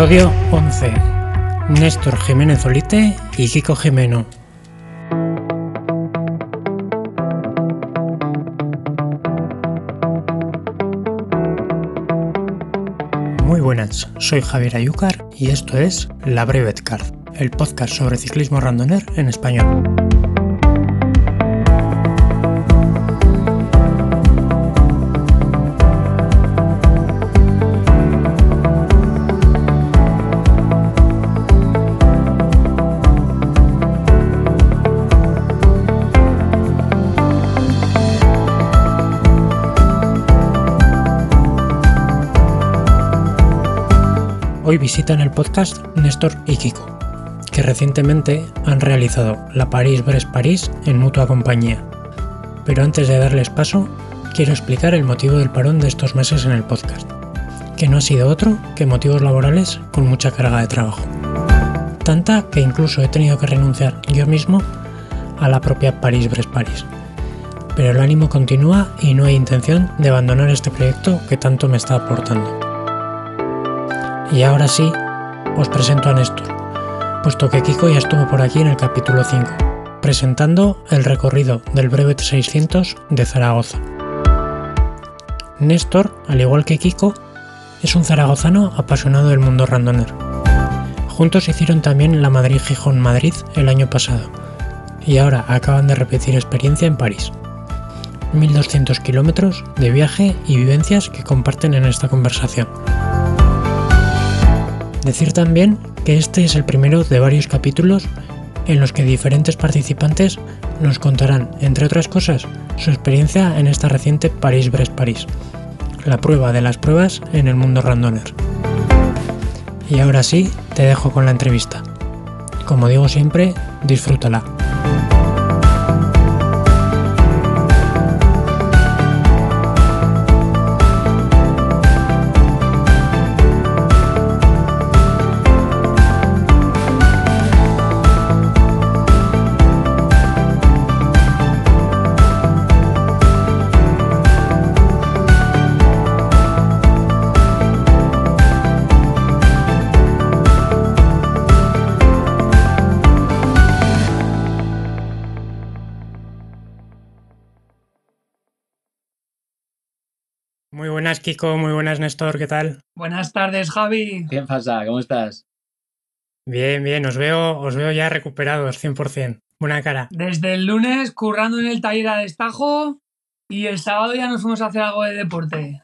Episodio 11. Néstor Jiménez Olite y Kiko Jimeno. Muy buenas, soy Javier Ayúcar y esto es La Brevet Card, el podcast sobre ciclismo randoner en español. Visitan el podcast Néstor y Kiko, que recientemente han realizado la París-Brest-París en mutua compañía. Pero antes de darles paso, quiero explicar el motivo del parón de estos meses en el podcast, que no ha sido otro que motivos laborales con mucha carga de trabajo. Tanta que incluso he tenido que renunciar yo mismo a la propia París-Brest-París. Pero el ánimo continúa y no hay intención de abandonar este proyecto que tanto me está aportando. Y ahora sí, os presento a Néstor, puesto que Kiko ya estuvo por aquí en el capítulo 5, presentando el recorrido del Brevet 600 de Zaragoza. Néstor, al igual que Kiko, es un zaragozano apasionado del mundo randoner. Juntos hicieron también la Madrid-Gijón-Madrid el año pasado, y ahora acaban de repetir experiencia en París. 1200 kilómetros de viaje y vivencias que comparten en esta conversación. Decir también que este es el primero de varios capítulos en los que diferentes participantes nos contarán, entre otras cosas, su experiencia en esta reciente París-Brest-París, la prueba de las pruebas en el mundo randoner. Y ahora sí, te dejo con la entrevista. Como digo siempre, disfrútala. Buenas, Kiko. Muy buenas, Néstor. ¿Qué tal? Buenas tardes, Javi. ¿Qué pasa? ¿Cómo estás? Bien, bien. Os veo, os veo ya recuperados, 100%. Buena cara. Desde el lunes currando en el taller de Destajo y el sábado ya nos fuimos a hacer algo de deporte.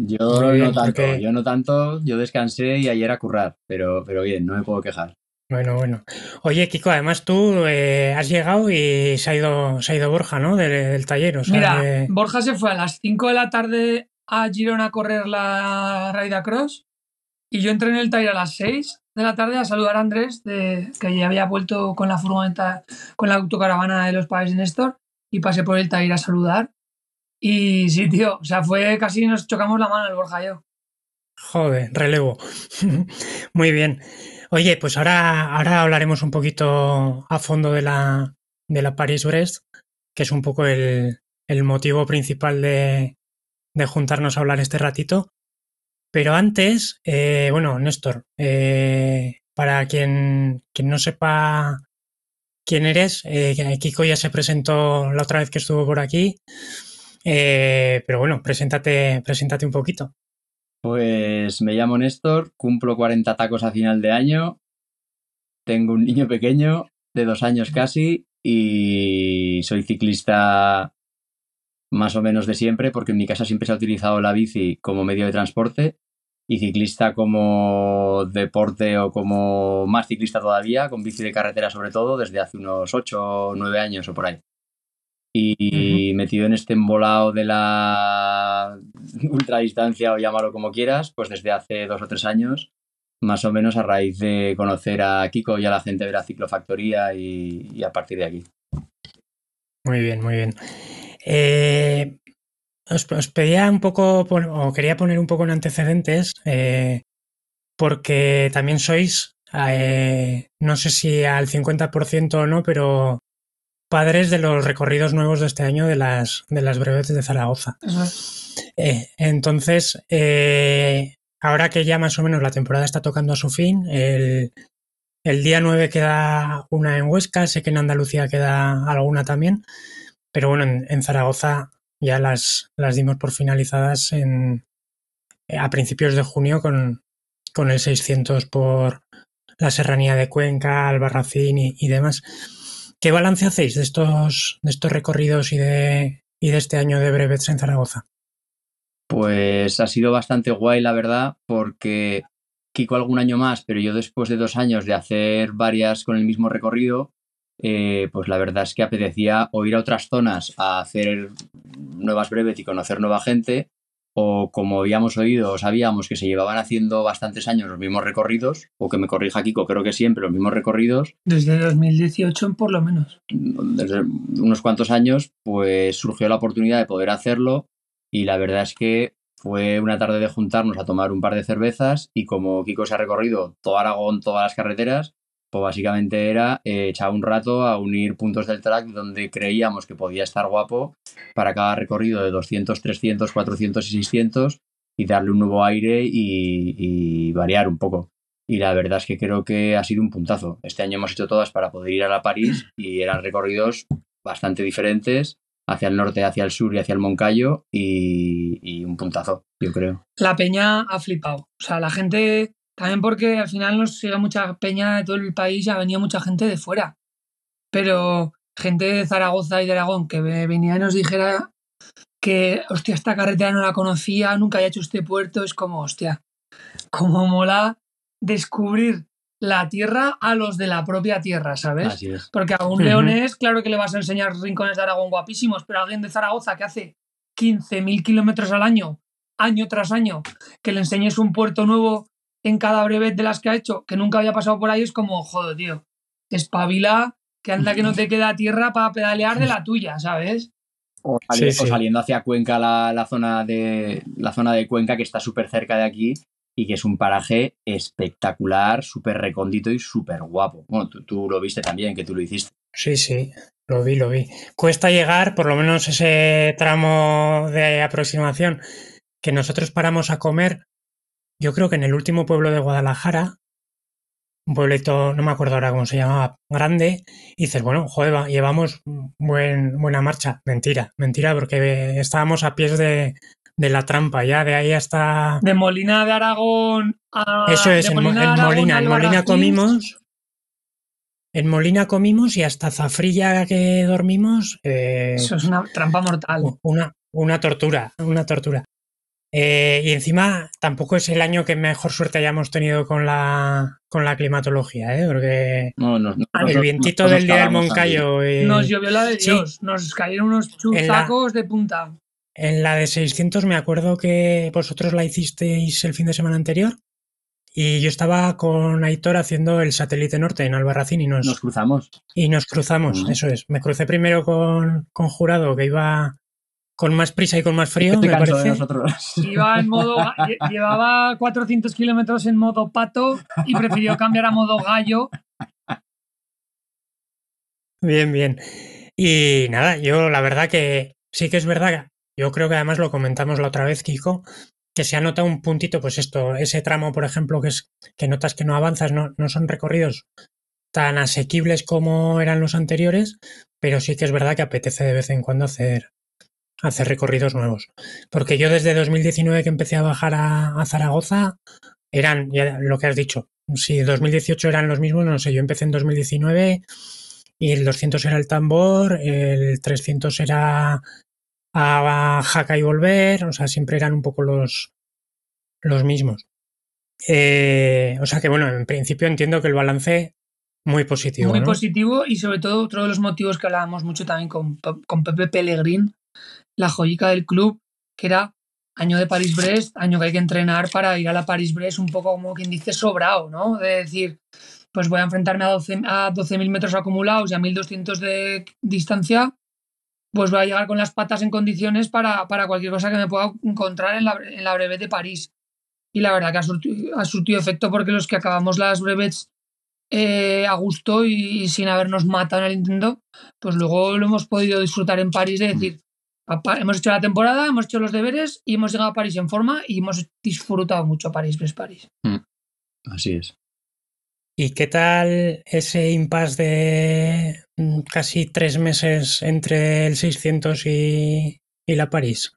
Yo bien, no tanto, porque- yo no tanto, yo descansé y ayer a currar, pero, pero bien, no me puedo quejar. Bueno, bueno. Oye, Kiko, además tú eh, has llegado y se ha ido, se ha ido Borja, ¿no? Del, del taller. O sea, Mira, Borja se fue a las 5 de la tarde a Girona a correr la Raida Cross y yo entré en el taller a las 6 de la tarde a saludar a Andrés, de, que ya había vuelto con la furgoneta, con la autocaravana de los padres de Néstor y pasé por el taller a saludar. Y sí, tío, o sea, fue casi nos chocamos la mano el Borja y yo. Joder, relevo. Muy bien. Oye, pues ahora, ahora hablaremos un poquito a fondo de la, de la París-Brest, que es un poco el, el motivo principal de, de juntarnos a hablar este ratito. Pero antes, eh, bueno, Néstor, eh, para quien, quien no sepa quién eres, eh, Kiko ya se presentó la otra vez que estuvo por aquí. Eh, pero bueno, preséntate, preséntate un poquito. Pues me llamo Néstor, cumplo 40 tacos a final de año, tengo un niño pequeño de dos años casi y soy ciclista más o menos de siempre porque en mi casa siempre se ha utilizado la bici como medio de transporte y ciclista como deporte o como más ciclista todavía, con bici de carretera sobre todo, desde hace unos 8 o 9 años o por ahí. Y metido en este embolado de la ultradistancia o llámalo como quieras, pues desde hace dos o tres años más o menos a raíz de conocer a Kiko y a la gente de la ciclofactoría y, a partir de aquí. Muy bien, muy bien. Eh, os, pedía un poco, o quería poner un poco en antecedentes, eh, porque también sois, eh, no sé si al 50% o no, pero padres de los recorridos nuevos de este año de las, de las brevetes de Zaragoza. Eh, entonces, eh, ahora que ya más o menos la temporada está tocando a su fin, el, día 9 queda una en Huesca, sé que en Andalucía queda alguna también, pero bueno, en, Zaragoza ya las, las dimos por finalizadas en, a principios de junio con, con el 600 por la serranía de Cuenca, Albarracín y, y demás. ¿Qué balance hacéis de estos, de estos recorridos y de, y de este año de brevets en Zaragoza? Pues ha sido bastante guay, la verdad, porque Kiko algún año más, pero yo después de dos años de hacer varias con el mismo recorrido, eh, pues la verdad es que apetecía o ir a otras zonas a hacer nuevas breves y conocer nueva gente, o como habíamos oído o sabíamos que se llevaban haciendo bastantes años los mismos recorridos, o que me corrija Kiko, creo que siempre los mismos recorridos. Desde 2018 por lo menos. Desde unos cuantos años, pues surgió la oportunidad de poder hacerlo y la verdad es que fue una tarde de juntarnos a tomar un par de cervezas y como Kiko se ha recorrido todo Aragón, todas las carreteras, pues básicamente era eh, echar un rato a unir puntos del track donde creíamos que podía estar guapo para cada recorrido de 200, 300, 400 y 600 y darle un nuevo aire y, variar un poco. Y la verdad es que creo que ha sido un puntazo. Este año hemos hecho todas para poder ir a la París y eran recorridos bastante diferentes hacia el norte, hacia el sur y hacia el Moncayo y, y un puntazo, yo creo. La peña ha flipado. O sea, la gente también porque al final nos sigue mucha peña de todo el país y ha venido mucha gente de fuera. Pero gente de Zaragoza y de Aragón que venía y nos dijera que, hostia, esta carretera no la conocía, nunca había hecho este puerto, es como, hostia, como mola descubrir la tierra a los de la propia tierra, ¿sabes? Porque a un leonés, claro que le vas a enseñar rincones de Aragón guapísimos, pero a alguien de Zaragoza que hace 15.000 kilómetros al año, año tras año, que le enseñes un puerto nuevo en cada brevet de las que ha hecho, que nunca había pasado por ahí, es como, joder, tío, espabila, que anda que no te queda tierra para pedalear de la tuya, ¿sabes? O, saliendo hacia Cuenca, la, zona de, la zona de Cuenca, que está súper cerca de aquí y que es un paraje espectacular, súper recóndito y súper guapo. Bueno, tú, tú, lo viste también, que tú lo hiciste. Sí, sí, lo vi, lo vi. Cuesta llegar, por lo menos ese tramo de aproximación que nosotros paramos a comer yo creo que en el último pueblo de Guadalajara, un pueblito, no me acuerdo ahora cómo se llamaba, grande, y dices, bueno, joder, llevamos buen, buena marcha. Mentira, mentira, porque estábamos a pies de, la trampa, ya de ahí hasta... De Molina de Aragón a... Eso es, en Molina, en Molina, comimos... En Molina comimos y hasta Zafrilla que dormimos... Eh, Eso es una trampa mortal. Una, una tortura, una tortura. Eh, y encima tampoco es el año que mejor suerte hayamos tenido con la, con la climatología, ¿eh? porque el vientito del día del Moncayo. nos llovió la de Dios, nos cayeron unos chuzacos de punta. En la de 600 me acuerdo que vosotros la hicisteis el fin de semana anterior y yo estaba con Aitor haciendo el satélite norte en Albarracín y nos, nos cruzamos. Y nos cruzamos, eso es. Me crucé primero con, con Jurado que iba con más prisa y con más frío, me parece. Iba en modo, llevaba 400 kilómetros en modo pato y prefirió cambiar a modo gallo. Bien, bien. Y nada, yo la verdad que sí que es verdad, yo creo que además lo comentamos la otra vez, Kiko, que se ha notado un puntito, pues esto, ese tramo, por ejemplo, que es que notas que no avanzas, no, no son recorridos tan asequibles como eran los anteriores, pero sí que es verdad que apetece de vez en cuando hacer, hacer recorridos nuevos. Porque yo desde 2019 que empecé a bajar a, Zaragoza, eran, ya lo que has dicho, si 2018 eran los mismos, no sé, yo empecé en 2019 y el 200 era el tambor, el 300 era a Jaca y volver, o sea, siempre eran un poco los, los mismos. Eh, o sea que bueno, en principio entiendo que el balance muy positivo. Muy positivo y sobre todo otro de los motivos que hablábamos mucho también con, con Pepe Pellegrín la joyica del club, que era año de París-Brest, año que hay que entrenar para ir a la París-Brest un poco como quien dice sobrado, ¿no? De decir, pues voy a enfrentarme a 12.000 a 12.000 metros acumulados y a 1.200 de distancia, pues voy a llegar con las patas en condiciones para, para cualquier cosa que me pueda encontrar en la, en la brevet de París. Y la verdad que ha surtido, ha surtido efecto porque los que acabamos las brevets eh, a gusto y, y sin habernos matado en el intento, pues luego lo hemos podido disfrutar en París de decir, papá, hemos hecho la temporada, hemos hecho los deberes y hemos llegado a París en forma y hemos disfrutado mucho París, Brest París. Así es. ¿Y qué tal ese impasse de mm, casi tres meses entre el 600 y, y la París?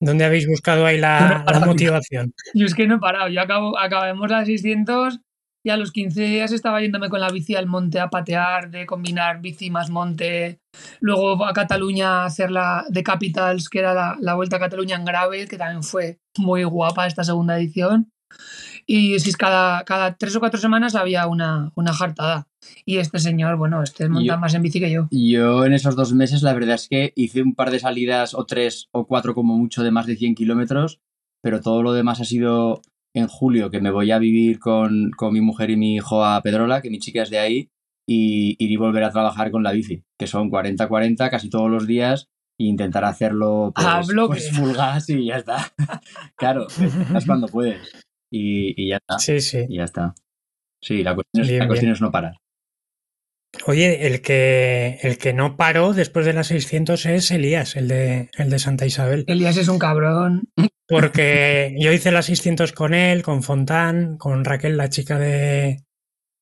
¿Dónde habéis buscado ahí la, la motivación? Yo es que no he parado, yo acabo, acabemos las 600 y a los 15 días estaba yéndome con la bici al monte a patear, de combinar bici más monte. Luego a Cataluña a hacer la de Capitals, que era la, la Vuelta a Cataluña en Gravel, que también fue muy guapa esta segunda edición. Y si es cada, cada tres o cuatro semanas había una, una jartada. Y este señor, bueno, este monta Yo- más en bici que yo. Yo en esos dos meses la verdad es que hice un par de salidas o tres o cuatro como mucho de más de 100 kilómetros, pero todo lo demás ha sido en julio que me voy a vivir con, con mi mujer y mi hijo a Pedrola, que mi chica es de ahí, y ir y volver a trabajar con la bici, que son 40-40 casi todos los días e intentar hacerlo pues, bloque. pues full gas y ya está. claro, es cuando puedes. Y, y ya está. Sí, sí. Y ya está. Sí, la cuestión, es, Bien, la cuestión es no parar. Oye, el que, el que no paró después de las 600 es Elías, el de, el de Santa Isabel. Elías es un cabrón. Porque yo hice las 600 con él, con Fontán, con Raquel, la chica de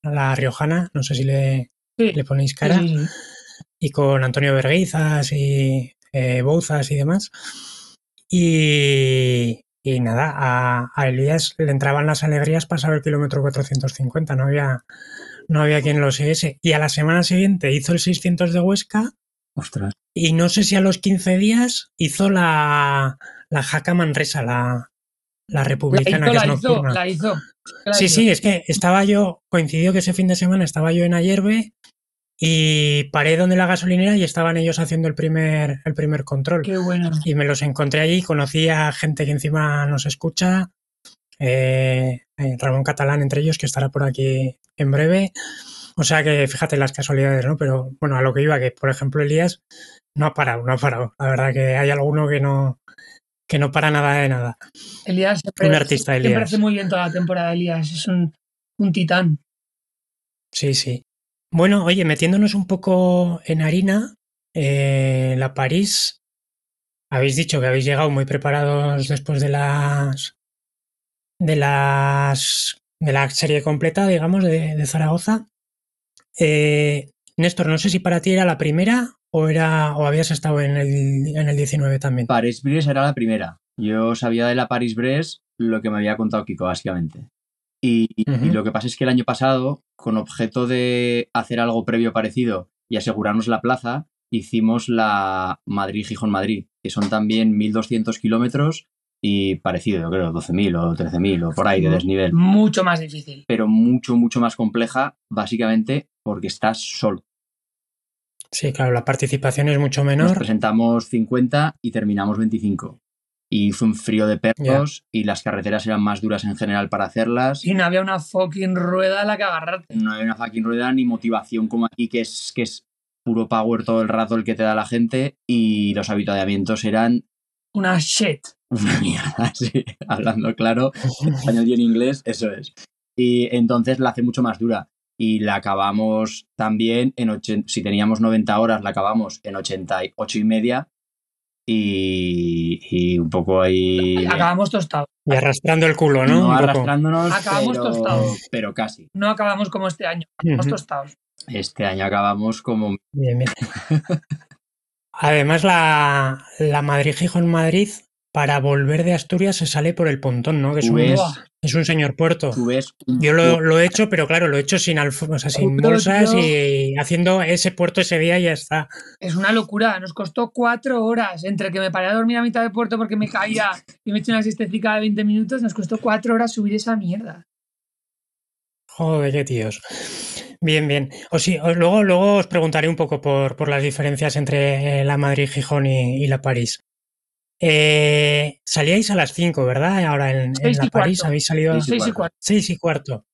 la Riojana, no sé si le, Sí, le ponéis cara, sí, sí. y con Antonio Verguizas y eh, Bouzas y demás. Y, y nada, a, a Elías le entraban las alegrías pasar el kilómetro 450, no había, no había quien lo siguiese. Y a la semana siguiente hizo el 600 de Huesca Ostras. y no sé si a los 15 días hizo la, la Jaca Manresa, la, la La republicana hizo, que es la hizo, nocturna. la hizo. La Sí, hizo. sí, es que estaba yo, coincidió que ese fin de semana estaba yo en Ayerbe y paré donde la gasolinera y estaban ellos haciendo el primer, el primer control. Qué bueno. Y me los encontré allí, conocí a gente que encima nos escucha, eh, Ramón Catalán entre ellos, que estará por aquí en breve. O sea que fíjate las casualidades, ¿no? Pero bueno, a lo que iba, que por ejemplo Elías no ha parado, no ha parado. La verdad que hay alguno que no, que no para nada de nada. Elías siempre, Un artista, siempre Elías. hace muy bien toda la temporada, Elías. Es un, un titán. Sí, sí. Bueno, oye, metiéndonos un poco en harina, eh, la París, habéis dicho que habéis llegado muy preparados después de las de las de la serie completa, digamos, de, de Zaragoza. Eh, Néstor, no sé si para ti era la primera o era o habías estado en el, en el 19 también. París-Brest era la primera. Yo sabía de la París-Brest lo que me había contado Kiko, básicamente. Y, lo que pasa es que el año pasado, con objeto de hacer algo previo parecido y asegurarnos la plaza, hicimos la Madrid-Gijón-Madrid, que son también 1.200 kilómetros y parecido, yo creo, 12.000 o 13.000 o por ahí de desnivel. Mucho más difícil. Pero mucho, mucho más compleja, básicamente porque estás solo. Sí, claro, la participación es mucho Nos menor. presentamos 50 y terminamos 25. Y hizo un frío de perros y las carreteras eran más duras en general para hacerlas. Y no había una fucking rueda a la que agarrarte. No hay una fucking rueda ni motivación como aquí, que es, que es puro power todo el rato el que te da la gente. Y los habituallamientos eran Una shit. Una mierda, sí. Hablando claro, en español y en inglés, eso es. Y entonces la hace mucho más dura. Y la acabamos también en 80, si teníamos 90 horas, la acabamos en 88 y media. Y, y un poco ahí. Acabamos tostados. Y arrastrando el culo, ¿no? no arrastrándonos, Acabamos pero, tostados. pero casi. No acabamos como este año. Acabamos Ujú. tostados. Este año acabamos como Bien, bien. Además, la, la Madrid-Gijón-Madrid, para volver de Asturias se sale por el pontón, ¿no? Que es un, ves, es un señor puerto. tú ves un Yo lo, lo he hecho, pero claro, lo he hecho sin, alf- o sea, sin bolsas y haciendo ese puerto ese día y ya está. Es una locura. Nos costó cuatro horas. Entre que me paré a dormir a mitad de puerto porque me caía y me eché una siestecica de 20 minutos, nos costó cuatro horas subir esa mierda. Joder, qué tíos. Bien, bien. O sí, os- luego, luego os preguntaré un poco por, por las diferencias entre eh, la Madrid-Gijón y, y la París. Eh, salíais a las 5, ¿verdad? Ahora en, en Seis y la París cuarto. habéis salido a Seis y cuarto. 6 y cuarto.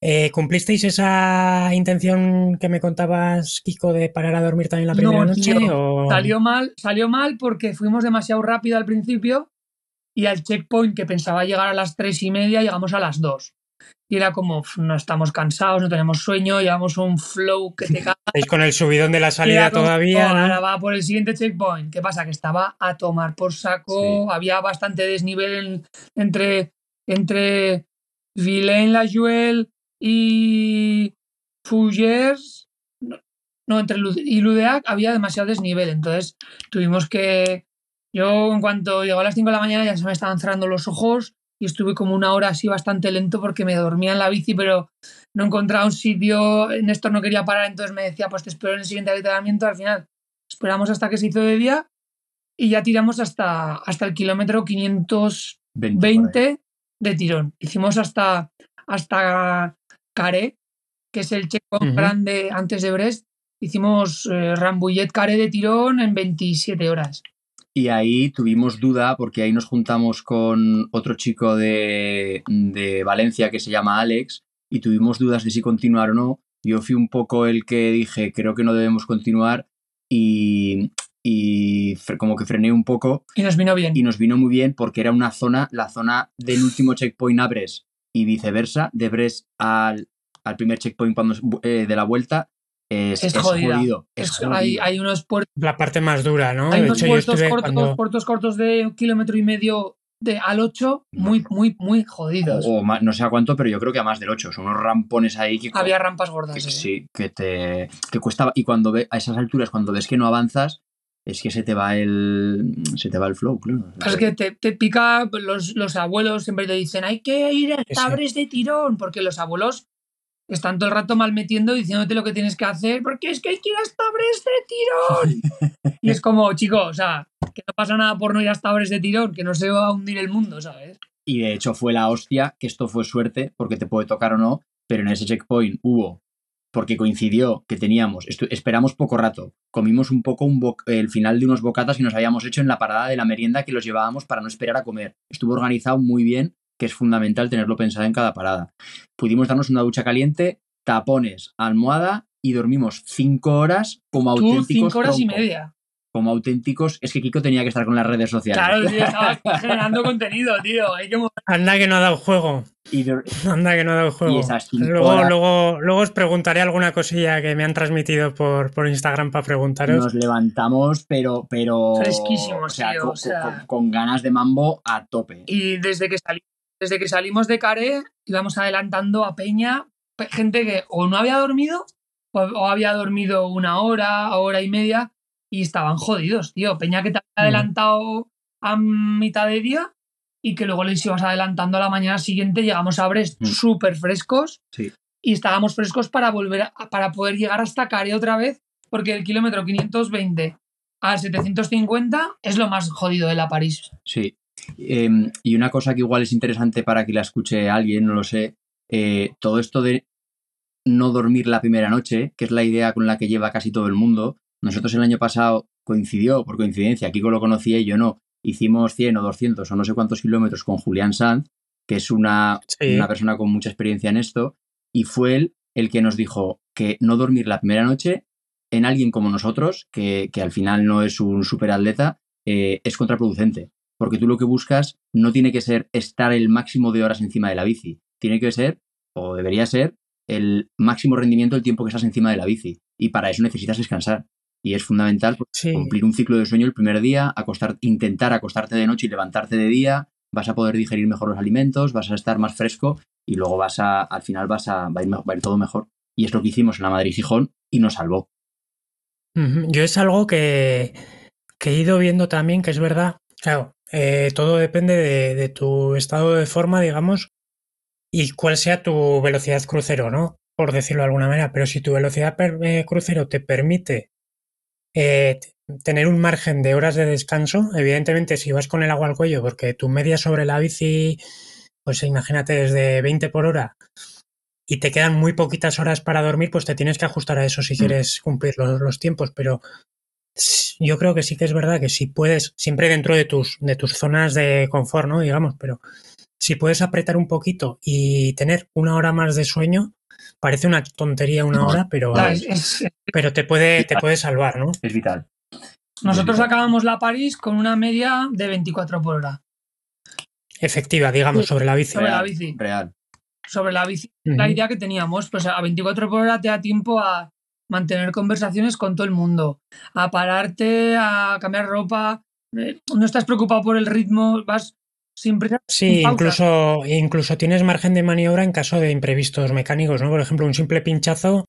Eh, ¿Cumplisteis esa intención que me contabas, Kiko, de parar a dormir también la No, primera noche? tío, o- Salió mal, salió mal porque fuimos demasiado rápido al principio y al checkpoint que pensaba llegar a las tres y media llegamos a las dos. Y era como, "Uf, no estamos cansados, no tenemos sueño, llevamos un flow que te caga. Estáis con el subidón de la salida como, todavía, "Oh, ¿no? Ahora va por el siguiente checkpoint. ¿Qué pasa? Que estaba a tomar por saco, había bastante desnivel en- entre, entre Villain-la-Juelle y Fougères. No, no, entre y Ludeac había demasiado desnivel. Entonces tuvimos que. Yo, en cuanto llegó a las 5 de la mañana, ya se me estaban cerrando los ojos y estuve como una hora así bastante lento porque me dormía en la bici, pero no encontraba un sitio. Néstor no quería parar, entonces me decía, pues te espero en el siguiente avituallamiento. Al final esperamos hasta que se hizo de día y ya tiramos hasta, hasta el kilómetro 520 20 por ahí. de tirón. Hicimos hasta, hasta Caré, que es el checkpoint Ujú. grande antes de Brest. Hicimos eh, Rambouillet Caré de tirón en 27 horas. Y ahí tuvimos duda porque ahí nos juntamos con otro chico de, de Valencia que se llama Alex y tuvimos dudas de si continuar o no. Yo fui un poco el que dije, creo que no debemos continuar y, y como que frené un poco Y nos vino bien. y nos vino muy bien porque era una zona, la zona del último checkpoint a Brest y viceversa, de Brest al, al primer checkpoint cuando, eh, de la vuelta, es, Es es jodida. jodido. Es Es- jodido. hay, hay unos puertos, La parte más dura, ¿no? hay de unos hecho, puertos cortos, cuando... puertos cortos de un kilómetro y medio de, al 8, muy, muy, muy jodidos. o no sé a cuánto, pero yo creo que a más del 8. Son unos rampones ahí que, Había rampas gordas. que eh. sí, que te que cuesta y cuando ve a esas alturas cuando ves que no avanzas es que se te va el se te va el flow, claro. Es que te, te pica, los, los abuelos siempre te dicen, hay que ir a tabres de tirón, porque los abuelos están todo el rato mal metiendo diciéndote lo que tienes que hacer, porque es que hay que ir a tabres de tirón. y es como, chico, o sea, que no pasa nada por no ir a tabres de tirón, que no se va a hundir el mundo, ¿sabes? Y de hecho fue la hostia, que esto fue suerte, porque te puede tocar o no, pero en ese checkpoint hubo, porque coincidió que teníamos, esperamos poco rato, comimos un poco un el final de unos bocatas que nos habíamos hecho en la parada de la merienda que los llevábamos para no esperar a comer. Estuvo organizado muy bien, que es fundamental tenerlo pensado en cada parada. Pudimos darnos una ducha caliente, tapones, almohada y dormimos cinco horas como Tú auténticos cinco horas y media. Como auténticos, es que Kiko tenía que estar con las redes sociales. Claro, tío, estaba generando contenido, tío. Hay que mover. Anda que no ha dado juego. Y Anda que no ha dado juego. esas cinco Luego, horas- luego, luego os preguntaré alguna cosilla que me han transmitido por, por Instagram para preguntaros. nos levantamos, pero, pero. Fresquísimos, o sea, tío, con, o sea. con- con ganas de mambo a tope. Y desde que, sali- desde que salimos de Caré, íbamos adelantando a Peña, pe- gente que o no había dormido, o, había dormido una hora, hora y media, y estaban jodidos, tío. Peña que te había adelantado a mitad de día y que luego les ibas adelantando a la mañana siguiente. Llegamos a Brest Mm. súper frescos Sí. y estábamos frescos para volver a- para poder llegar hasta Caré otra vez, porque el kilómetro 520 al 750 es lo más jodido de la París. Sí. Em, y una cosa que igual es interesante para que la escuche alguien, no lo sé. eh, todo esto de no dormir la primera noche, que es la idea con la que lleva casi todo el mundo. Nosotros el año pasado coincidió, por coincidencia, Kiko lo conocía y yo no. Hicimos 100 o 200 o no sé cuántos kilómetros con Julián Sanz, que es una, Sí. una persona con mucha experiencia en esto, y fue él el que nos dijo que no dormir la primera noche en alguien como nosotros, que, que al final no es un superatleta, eh, es contraproducente. Porque tú lo que buscas no tiene que ser estar el máximo de horas encima de la bici, tiene que ser, o debería ser, el máximo rendimiento del tiempo que estás encima de la bici. Y para eso necesitas descansar. Y es fundamental Sí. cumplir un ciclo de sueño el primer día, acostar, intentar acostarte de noche y levantarte de día, vas a poder digerir mejor los alimentos, vas a estar más fresco y luego vas a, al final vas a, va a ir, me- va a ir todo mejor. Y es lo que hicimos en la Madrid-Gijón y nos salvó. Yo es algo que, que he ido viendo también, que es verdad. Claro, eh, todo depende de, de tu estado de forma, digamos, y cuál sea tu velocidad crucero, ¿no? Por decirlo de alguna manera. Pero si tu velocidad per- eh, crucero te permite eh, tener un margen de horas de descanso, evidentemente si vas con el agua al cuello, porque tu media sobre la bici, pues imagínate, es de 20 por hora y te quedan muy poquitas horas para dormir, pues te tienes que ajustar a eso si quieres cumplir los, los tiempos, pero yo creo que sí que es verdad que si puedes, siempre dentro de tus, de tus zonas de confort, ¿no? Digamos, pero si puedes apretar un poquito y tener una hora más de sueño, parece una tontería una hora, pero, Claro, es- es- pero te puede, te puede salvar, ¿no? Es vital. nosotros vital. acabamos la París con una media de 24 por hora Efectiva, digamos, sobre la bici. sobre la bici. Real. Sobre la bici. La idea que teníamos, pues a 24 por hora te da tiempo a mantener conversaciones con todo el mundo, a pararte, a cambiar ropa, eh, no estás preocupado por el ritmo, vas sin. Sí, incluso, incluso tienes margen de maniobra en caso de imprevistos mecánicos, ¿no? Por ejemplo, un simple pinchazo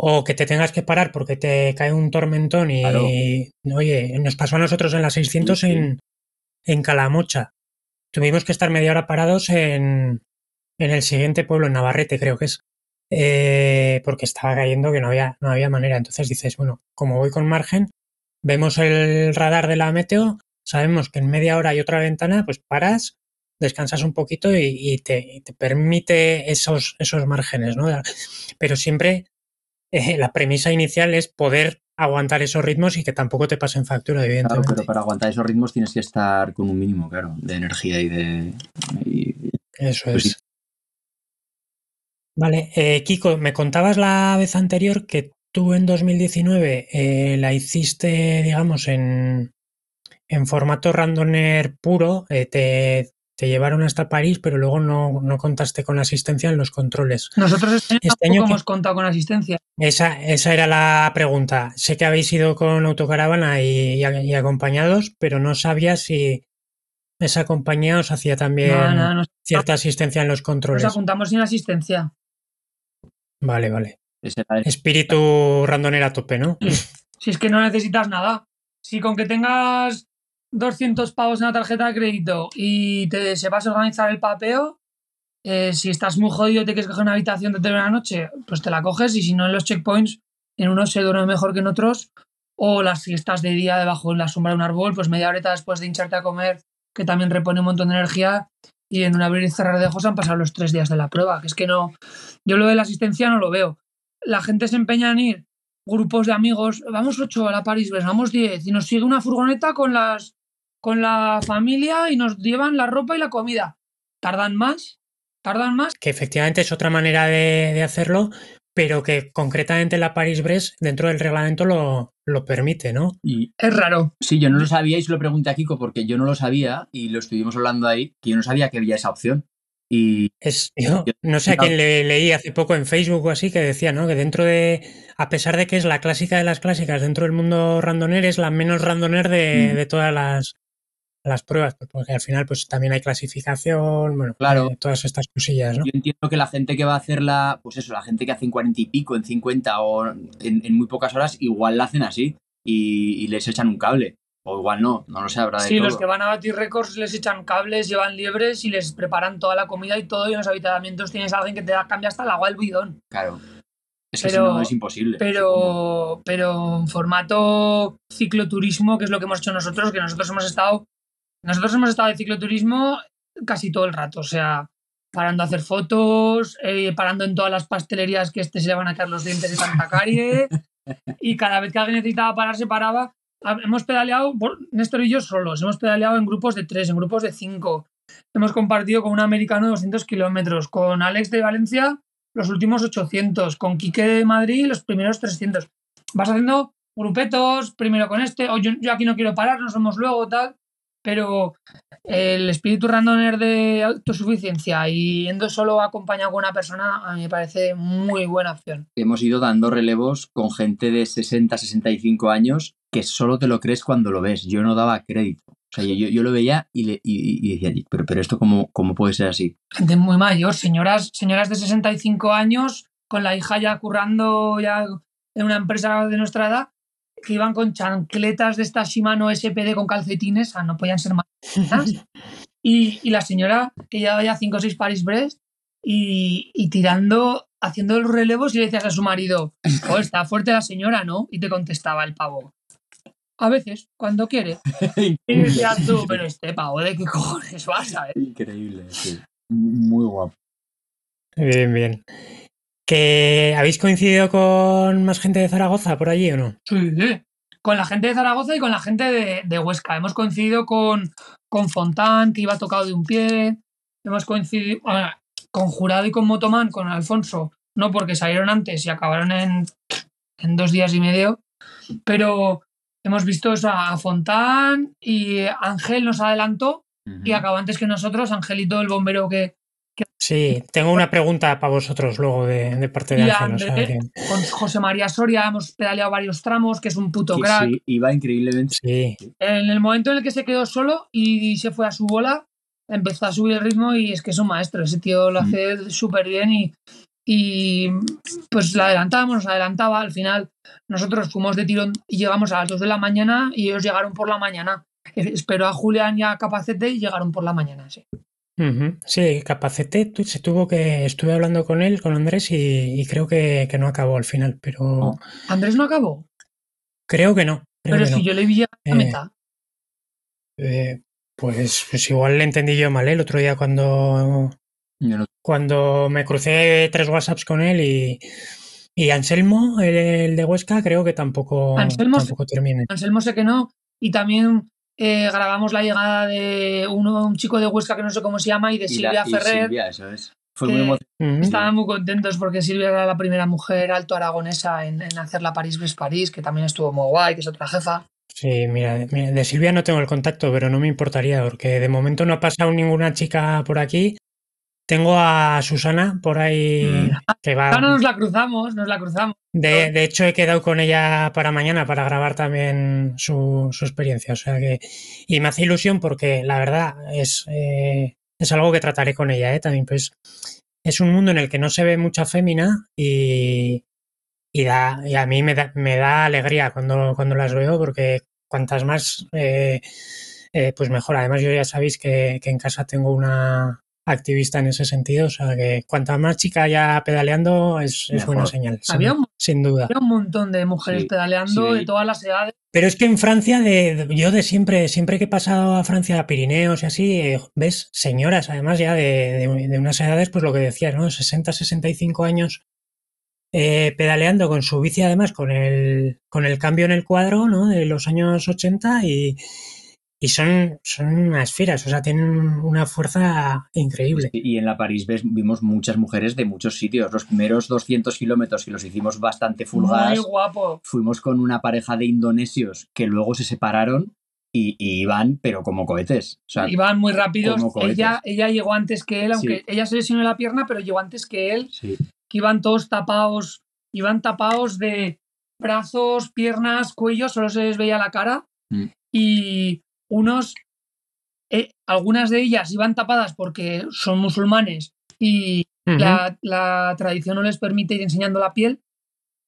o que te tengas que parar porque te cae un tormentón y, Claro. oye, nos pasó a nosotros en la 600 Sí, sí. En, en Calamocha. Tuvimos que estar media hora parados en, en el siguiente pueblo, en Navarrete, creo que es, eh, porque estaba cayendo que no había, no había manera. Entonces dices, bueno, como voy con margen, vemos el radar de la meteo, sabemos que en media hora hay otra ventana, pues paras, descansas un poquito y, y te, y te permite esos, esos márgenes, ¿no? Pero siempre eh, la premisa inicial es poder aguantar esos ritmos y que tampoco te pasen factura, Claro, evidentemente. pero para aguantar esos ritmos tienes que estar con un mínimo, claro, de energía y de. y- Eso Pues es. Vale, eh, Kiko, me contabas la vez anterior que tú en 2019 eh, la hiciste, digamos, en, en formato randoner puro, eh, te, te llevaron hasta París, pero luego no, no contaste con la asistencia en los controles. Nosotros este año Este año hemos contado con asistencia. Esa, esa era la pregunta. Sé que habéis ido con autocaravana y, y a- y acompañados, pero no sabía si esa compañía os hacía también No, no, nos, cierta asistencia en los nos controles. apuntamos sin asistencia. Vale, vale. ese era el- Espíritu randoner a tope, ¿no? Si es que no necesitas nada. Si con que tengas 200 pavos en la tarjeta de crédito y te sepas organizar el papeo, eh, si estás muy jodido y te quieres coger una habitación de una noche, pues te la coges y si no en los checkpoints, en unos se duerme mejor que en otros. O las siestas de día debajo en la sombra de un árbol, pues media horita después de hincharte a comer, que también repone un montón de energía. Y en un abrir y cerrar de ojos han pasado los tres días de la prueba. Que es que no. Yo lo de la asistencia no lo veo. La gente se empeña en ir grupos de amigos, vamos ocho a la París, vamos 10 y nos sigue una furgoneta con las con la familia y nos llevan la ropa y la comida. Tardan más, tardan más. Que efectivamente es otra manera de, de hacerlo, pero que concretamente la París-Brest dentro del reglamento lo, lo permite, ¿no? y- Es raro. sí, yo no lo sabía y se lo pregunté a Kiko porque yo no lo sabía y lo estuvimos hablando ahí, que yo no sabía que había esa opción. Y Es, yo Yo- no sé a quién le leí hace poco en Facebook o así que decía, ¿no? Que dentro de, a pesar de que es la clásica de las clásicas, dentro del mundo randoner es la menos randoner de, Mm. de todas las, las pruebas, pues porque al final pues también hay clasificación, bueno, Claro. eh, todas estas cosillas, ¿no? yo entiendo que la gente que va a hacerla, pues eso, la gente que hace en 40 y pico, en 50 o en, en muy pocas horas, igual la hacen así y, y les echan un cable. O igual no, no lo sé, habrá de Sí, todo. los que van a batir récords les echan cables, llevan liebres y les preparan toda la comida y todo. Y en los habitamientos tienes a alguien que te da, cambia hasta el agua del bidón. Claro. Es que Pero- si no es imposible. Pero, pero en formato cicloturismo, que es lo que hemos hecho nosotros, que nosotros hemos estado. Nosotros hemos estado de cicloturismo casi todo el rato. O sea, parando a hacer fotos, eh, parando en todas las pastelerías que este se le van a caer los dientes de tanta carie. y cada vez que alguien necesitaba parar, se paraba. Hemos pedaleado, Néstor y yo solos, hemos pedaleado en grupos de tres, en grupos de cinco. Hemos compartido con un americano 200 kilómetros, con Alex de Valencia los últimos 800, con Quique de Madrid los primeros 300. Vas haciendo grupetos, primero con este, o yo, yo aquí no quiero parar, no somos luego, tal. Pero el espíritu randoner de autosuficiencia y yendo solo acompañado con una persona, a mí me parece muy buena opción. Hemos ido dando relevos con gente de 60, 65 años que solo te lo crees cuando lo ves. Yo no daba crédito. O sea, yo, yo lo veía y, le, y, y decía, pero, pero esto cómo, cómo puede ser así. gente muy mayor, señoras, señoras de 65 años, con la hija ya currando ya en una empresa de nuestra edad, que iban con chancletas de esta Shimano SPD con calcetines, o sea, no podían ser más. Y, y la señora que llevaba ya 5 o 6 Paris-Brest y, y tirando, haciendo los relevos y le decías a su marido, oh, está fuerte la señora, ¿no? Y te contestaba el pavo. A veces, cuando quiere. Y decías tú, pero este pavo, ¿de qué cojones vas a ver? Increíble, sí. Muy guapo. Bien, bien. ¿Que habéis coincidido con más gente de Zaragoza por allí o no? Sí, con la gente de Zaragoza y con la gente de, de Huesca. Hemos coincidido con, con Fontán, que iba tocado de un pie. Hemos coincidido bueno, con Jurado y con Motomán, con Alfonso, no porque salieron antes y acabaron en, en dos días y medio, pero hemos visto eso a Fontán y Ángel nos adelantó y acabó antes que nosotros, Angelito, el bombero que... Sí, tengo una pregunta para vosotros luego de, de parte de y Ángel. o sea Andrés, que- con José María Soria hemos pedaleado varios tramos, que es un puto Sí, crack. sí, iba increíblemente. sí, En el momento en el que se quedó solo y se fue a su bola, empezó a subir el ritmo y es que es un maestro. Ese tío lo Mm. hace súper bien y, y pues la adelantábamos, nos adelantaba. Al final nosotros fuimos de tirón y llegamos a las 2 de la mañana y ellos llegaron por la mañana. Esperó a Julián y a Capacete y llegaron por la mañana, sí. Ujú. Sí, Capacete tu- se tuvo que. Estuve hablando con él, con Andrés, y, y creo que, que no acabó al final, pero No. Andrés no acabó, creo que no. Creo pero que si no. yo le vi a la Eh, meta. Eh, pues, pues igual le entendí yo mal ¿eh? el otro día cuando, Yo no- cuando me crucé tres WhatsApps con él y, y Anselmo, el, el de Huesca, creo que tampoco, Anselmo- tampoco termine. Anselmo sé que no. Y también eh, grabamos la llegada de uno, un chico de Huesca que no sé cómo se llama y de y la- Silvia y Ferrer. Silvia, eso es. Fue muy emocionante. Ujú. Estaban muy contentos porque Silvia era la primera mujer alto aragonesa en, en hacer la París-Brest-París, que también estuvo muy guay, que es otra jefa. Sí, mira, mira, de Silvia no tengo el contacto, pero no me importaría, porque de momento no ha pasado ninguna chica por aquí. Tengo a Susana por ahí Mm. que va. Ahora nos la cruzamos, nos la cruzamos. De, de hecho, he quedado con ella para mañana para grabar también su, su experiencia. O sea que. Y me hace ilusión porque la verdad es, eh, es algo que trataré con ella, ¿eh? También, pues. Es un mundo en el que no se ve mucha fémina y, y, da, y a mí me da, me da alegría cuando, cuando las veo porque cuantas más, eh, eh, pues mejor. Además, yo ya sabéis que, que en casa tengo una activista en ese sentido, o sea que cuanta más chica haya pedaleando es, es buena señal, sin, Había un, sin duda. había un montón de mujeres Sí, pedaleando sí. de todas las edades. Pero es que en Francia, de, de- yo de siempre, siempre que he pasado a Francia, a Pirineos y así, eh, ves señoras, además ya de, de- de unas edades, pues lo que decías, ¿no? 60, 65 años eh, pedaleando con su bici, además con el, con el cambio en el cuadro, ¿no? De los años 80 y, y son, son unas fieras, o sea, tienen una fuerza increíble. Y en la París ves, vimos muchas mujeres de muchos sitios. Los primeros 200 kilómetros que los hicimos bastante Muy fulgadas, guapo. fuimos con una pareja de indonesios que luego se separaron y, y iban, pero como cohetes. O sea, Iban muy rápidos. Ella, ella llegó antes que él, aunque Sí. ella se lesionó la pierna, pero llegó antes que él. sí. que iban todos tapados, iban tapados de brazos, piernas, cuello, solo se les veía la cara. Mm. Y unos, eh, algunas de ellas iban tapadas porque son musulmanes y Ujú. la, la tradición no les permite ir enseñando la piel.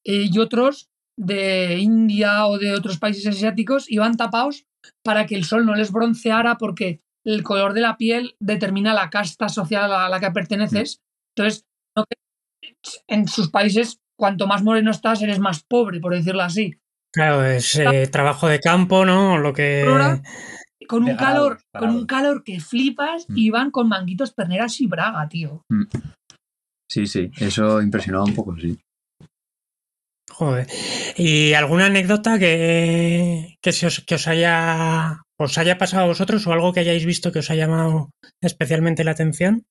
eh, y otros de India o de otros países asiáticos iban tapados para que el sol no les bronceara porque el color de la piel determina la casta social a la que perteneces. Entonces, en sus países, cuanto más moreno estás, eres más pobre, por decirlo así. Claro, es eh, trabajo de campo, ¿no? Lo que... Con un calor, con un calor que flipas Mm. y van con manguitos perneras y braga, tío. sí, sí, eso impresionaba un poco, sí. Joder. ¿Y alguna anécdota que, que, se os, que os haya os haya pasado a vosotros o algo que hayáis visto que os haya llamado especialmente la atención?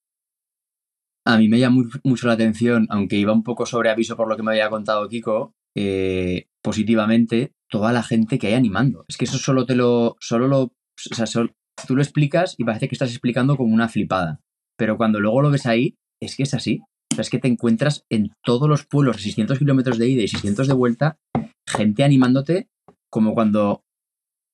A mí me llamó mucho la atención, aunque iba un poco sobre aviso por lo que me había contado Kiko, eh, positivamente, toda la gente que hay animando. Es que eso solo te lo. Solo lo. O sea, sol- tú lo explicas y parece que estás explicando como una flipada. Pero cuando luego lo ves ahí, es que es así. O sea, es que te encuentras en todos los pueblos, a 600 kilómetros de ida y 600 de vuelta, gente animándote como cuando.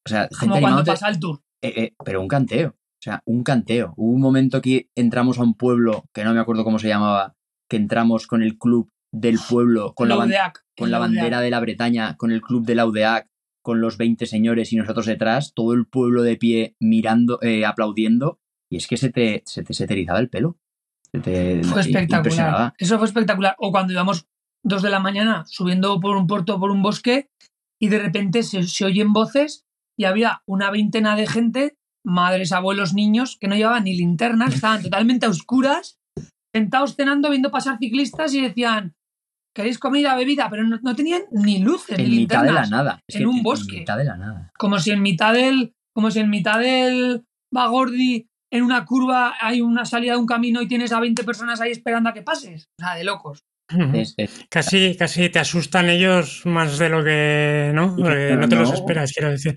O sea, gente Como cuando pasa el tour. Eh, eh, pero un canteo. O sea, un canteo. Hubo un momento que entramos a un pueblo, que no me acuerdo cómo se llamaba, que entramos con el club del pueblo, con, la, con la bandera de la Bretaña, con el club de la UDEAC, con los 20 señores y nosotros detrás, todo el pueblo de pie mirando, eh, aplaudiendo, y es que se te, se te, se te erizaba el pelo. Se te Fue espectacular. Eso fue espectacular. O cuando íbamos dos de la mañana subiendo por un puerto, por un bosque, y de repente se, se oyen voces y había una veintena de gente, madres, abuelos, niños, que no llevaban ni linternas, estaban totalmente a oscuras, sentados cenando, viendo pasar ciclistas y decían, ¿queréis comida, bebida? Pero no, no tenían ni luces, En ni mitad de la nada. Es en que un bosque. En mitad de la nada. Como si en mitad del. Como si en mitad del Bagordi, en una curva, hay una salida de un camino y tienes a 20 personas ahí esperando a que pases. O sea, de locos. Casi, casi te asustan ellos más de lo que no, Porque no te los esperas, quiero decir.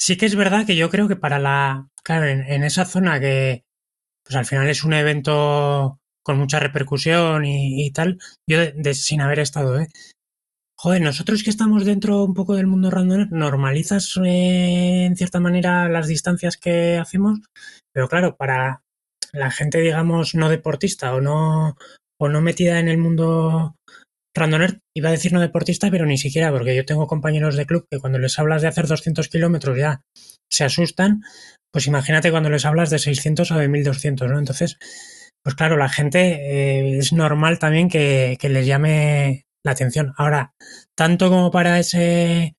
Sí que es verdad que yo creo que para la, claro, en, en esa zona que pues al final es un evento con mucha repercusión y, y tal, yo de- sin haber estado, ¿eh? Joder, nosotros que estamos dentro un poco del mundo random, normalizas eh, en cierta manera las distancias que hacemos, pero claro, para la gente, digamos, no deportista o no, o no metida en el mundo randoner, iba a decir no deportista, pero ni siquiera, porque yo tengo compañeros de club que cuando les hablas de hacer 200 kilómetros ya se asustan, pues imagínate cuando les hablas de 600 o de 1200, ¿no? Entonces, pues claro, la gente eh, es normal también que, que les llame la atención. Ahora, tanto como para ese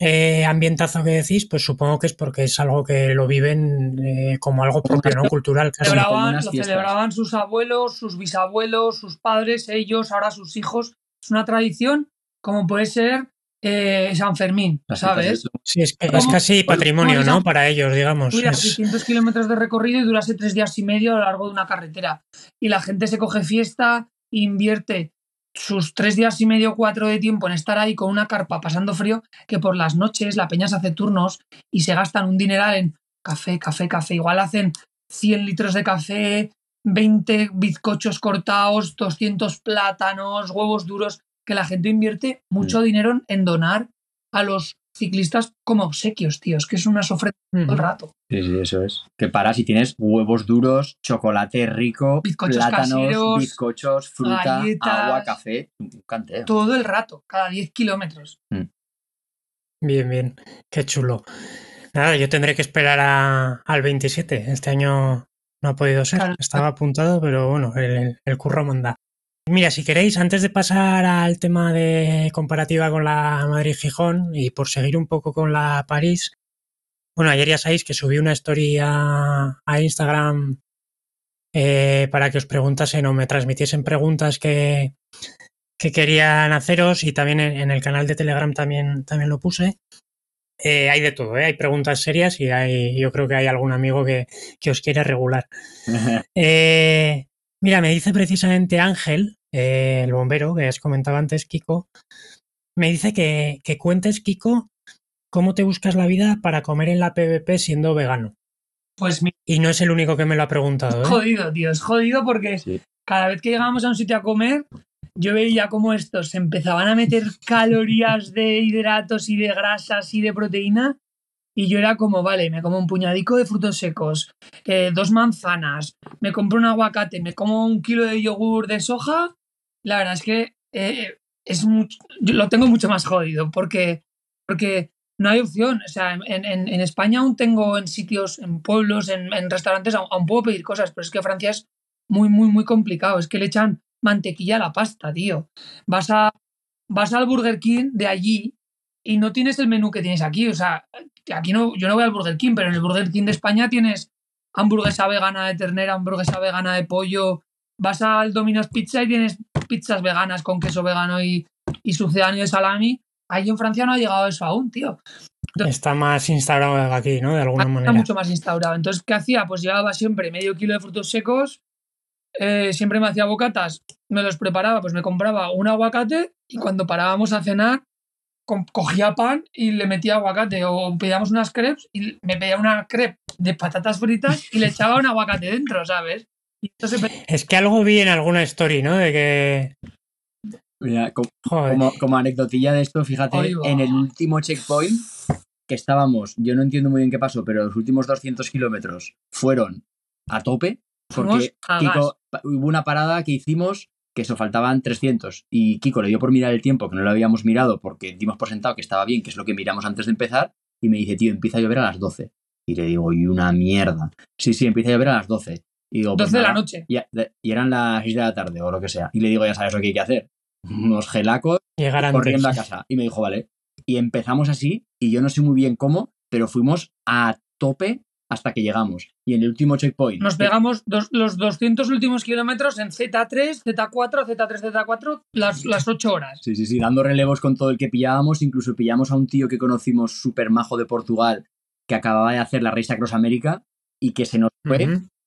eh, ambientazo que decís, pues supongo que es porque es algo que lo viven eh, como algo propio, ¿no? Cultural, casi. Celebraban, lo celebraban sus abuelos, sus bisabuelos, sus padres, ellos, ahora sus hijos. Es una tradición como puede ser eh, San Fermín, las ¿sabes? Sí, es, que es ¿Cómo- casi patrimonio, ¿no? Para ellos, digamos. Tuviera Es- 600 kilómetros de recorrido y durase tres días y medio a lo largo de una carretera. Y la gente se coge fiesta, invierte sus tres días y medio, cuatro de tiempo en estar ahí con una carpa pasando frío, que por las noches la peña se hace turnos y se gastan un dineral en café, café, café. Igual hacen 100 litros de café, 20 bizcochos cortados, 200 plátanos, huevos duros, que la gente invierte mucho dinero en donar a los ciclistas como obsequios, tío. Es que es una sofreta todo el rato. Sí, sí, eso es. Que paras y tienes huevos duros, chocolate rico, Bizcochos plátanos, caseros, bizcochos, fruta, galletas. agua, café. Un canteo. todo el rato, cada 10 kilómetros. Bien, bien. Qué chulo. Nada, yo tendré que esperar a- al 27. Este año no ha podido ser. Claro. Estaba apuntado, pero bueno, el, el curro manda. Mira, si queréis, antes de pasar al tema de comparativa con la Madrid-Gijón y por seguir un poco con la París, bueno, ayer ya sabéis que subí una story a, Instagram eh, para que os preguntasen o me transmitiesen preguntas que, que querían haceros y también en, en el canal de Telegram también, también lo puse. Eh, hay de todo, ¿eh? hay preguntas serias y hay, yo creo que hay algún amigo que, que os quiere regular. Mira, me dice precisamente Ángel, eh, el bombero que has comentado antes, Kiko, me dice que, que cuentes, Kiko, cómo te buscas la vida para comer en la PVP siendo vegano. Pues mi Y no es el único que me lo ha preguntado. ¿eh? jodido, tío, es jodido porque Sí. cada vez que llegábamos a un sitio a comer, yo veía cómo estos empezaban a meter calorías de hidratos y de grasas y de proteína. Y yo era como, vale, me como un puñadico de frutos secos, eh, dos manzanas, me compro un aguacate, me como un kilo de yogur de soja. La verdad es que eh, es lo tengo mucho más jodido porque, porque no hay opción. O sea, en, en- en España aún tengo en sitios, en pueblos, en, en restaurantes, aún, aún puedo pedir cosas, pero es que Francia es muy, muy, muy complicado. Es que le echan mantequilla a la pasta, tío. Vas, a, vas al Burger King de allí y no tienes el menú que tienes aquí. O sea, aquí no, yo no voy al Burger King, pero en el Burger King de España tienes hamburguesa vegana de ternera, hamburguesa vegana de pollo. Vas al Domino's Pizza y tienes pizzas veganas con queso vegano y, y sucedáneo de salami. Ahí en Francia no ha llegado eso aún, tío. Está más instaurado aquí, ¿no? De alguna Está manera. mucho más instaurado. Entonces, ¿qué hacía? Pues llevaba siempre medio kilo de frutos secos, eh, siempre me hacía bocatas, me los preparaba, pues me compraba un aguacate y cuando parábamos a cenar, co- cogía pan y le metía aguacate o pedíamos unas crepes y me pedía una crepe de patatas fritas y le echaba un aguacate dentro, ¿sabes? Es que algo vi en alguna story, ¿no? De que. Mira, como, como anecdotilla de esto, fíjate, en el último checkpoint que estábamos, yo no entiendo muy bien qué pasó, pero los últimos 200 kilómetros fueron a tope, porque a Kiko, hubo una parada que hicimos que eso faltaban 300 y Kiko le dio por mirar el tiempo que no lo habíamos mirado porque dimos por sentado que estaba bien, que es lo que miramos antes de empezar y me dice, tío, empieza a llover a las 12. Y le digo, y una mierda. Sí, sí, empieza a llover a las 12. Y digo, pues 12 de la noche. y, y eran las 6 de la tarde o lo que sea. Y le digo, ya sabes lo que hay que hacer. Unos gelacos Llegar antes. corriendo a casa. Y me dijo, vale. Y empezamos así, y yo no sé muy bien cómo, pero fuimos a tope hasta que llegamos. Y en el último checkpoint. Nos pegamos dos- los 200 últimos kilómetros en Z3, Z4, Z3, Z4, las, las 8 horas. Sí, sí, sí, dando relevos con todo el que pillábamos. Incluso pillamos a un tío que conocimos súper majo de Portugal que acababa de hacer la Race Across América y que se nos fue.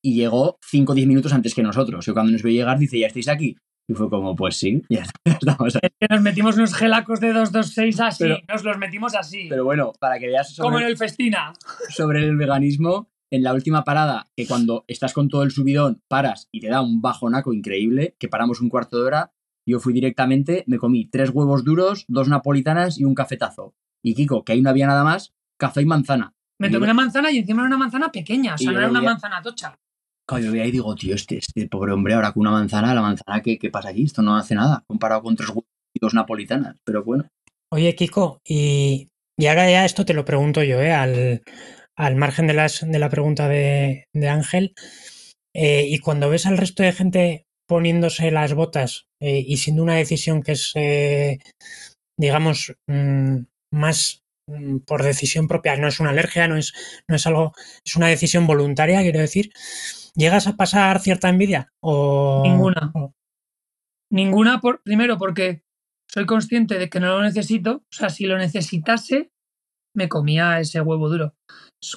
Y llegó 5 o 10 minutos antes que nosotros. Y cuando nos vio llegar dice, ¿ya estáis aquí? Y fue como, pues sí, ya estamos aquí. Que nos metimos unos gelacos de 226 así, Pero- nos los metimos así, Pero bueno, para que veas como en sobre, el Festina. sobre el veganismo, en la última parada, que cuando estás con todo el subidón, paras y te da un bajonaco increíble, que paramos un cuarto de hora, yo fui directamente, me comí tres huevos duros, dos napolitanas y un cafetazo. Y Kiko, que ahí no había nada más, café y manzana. Me tomé una manzana y encima era una manzana pequeña, o sea, no era una manzana tocha. Claro, yo veía y digo, tío, este, este pobre hombre ahora con una manzana, la manzana, ¿qué, qué pasa aquí? Esto no hace nada, comparado con tres huevos napolitanas. Pero bueno, Oye, Kiko, y, y ahora ya esto te lo pregunto yo, ¿eh? al, al margen de, las, de la pregunta de, de Ángel. eh, y cuando ves al resto de gente poniéndose las botas eh, y siendo una decisión que es, eh, digamos, mm, más mm, por decisión propia, no es una alergia, no es, no es algo, es una decisión voluntaria, quiero decir, ¿llegas a pasar cierta envidia? O, Ninguna. o- Ninguna, por, primero porque soy consciente de que no lo necesito, o sea, si lo necesitase, me comía ese huevo duro.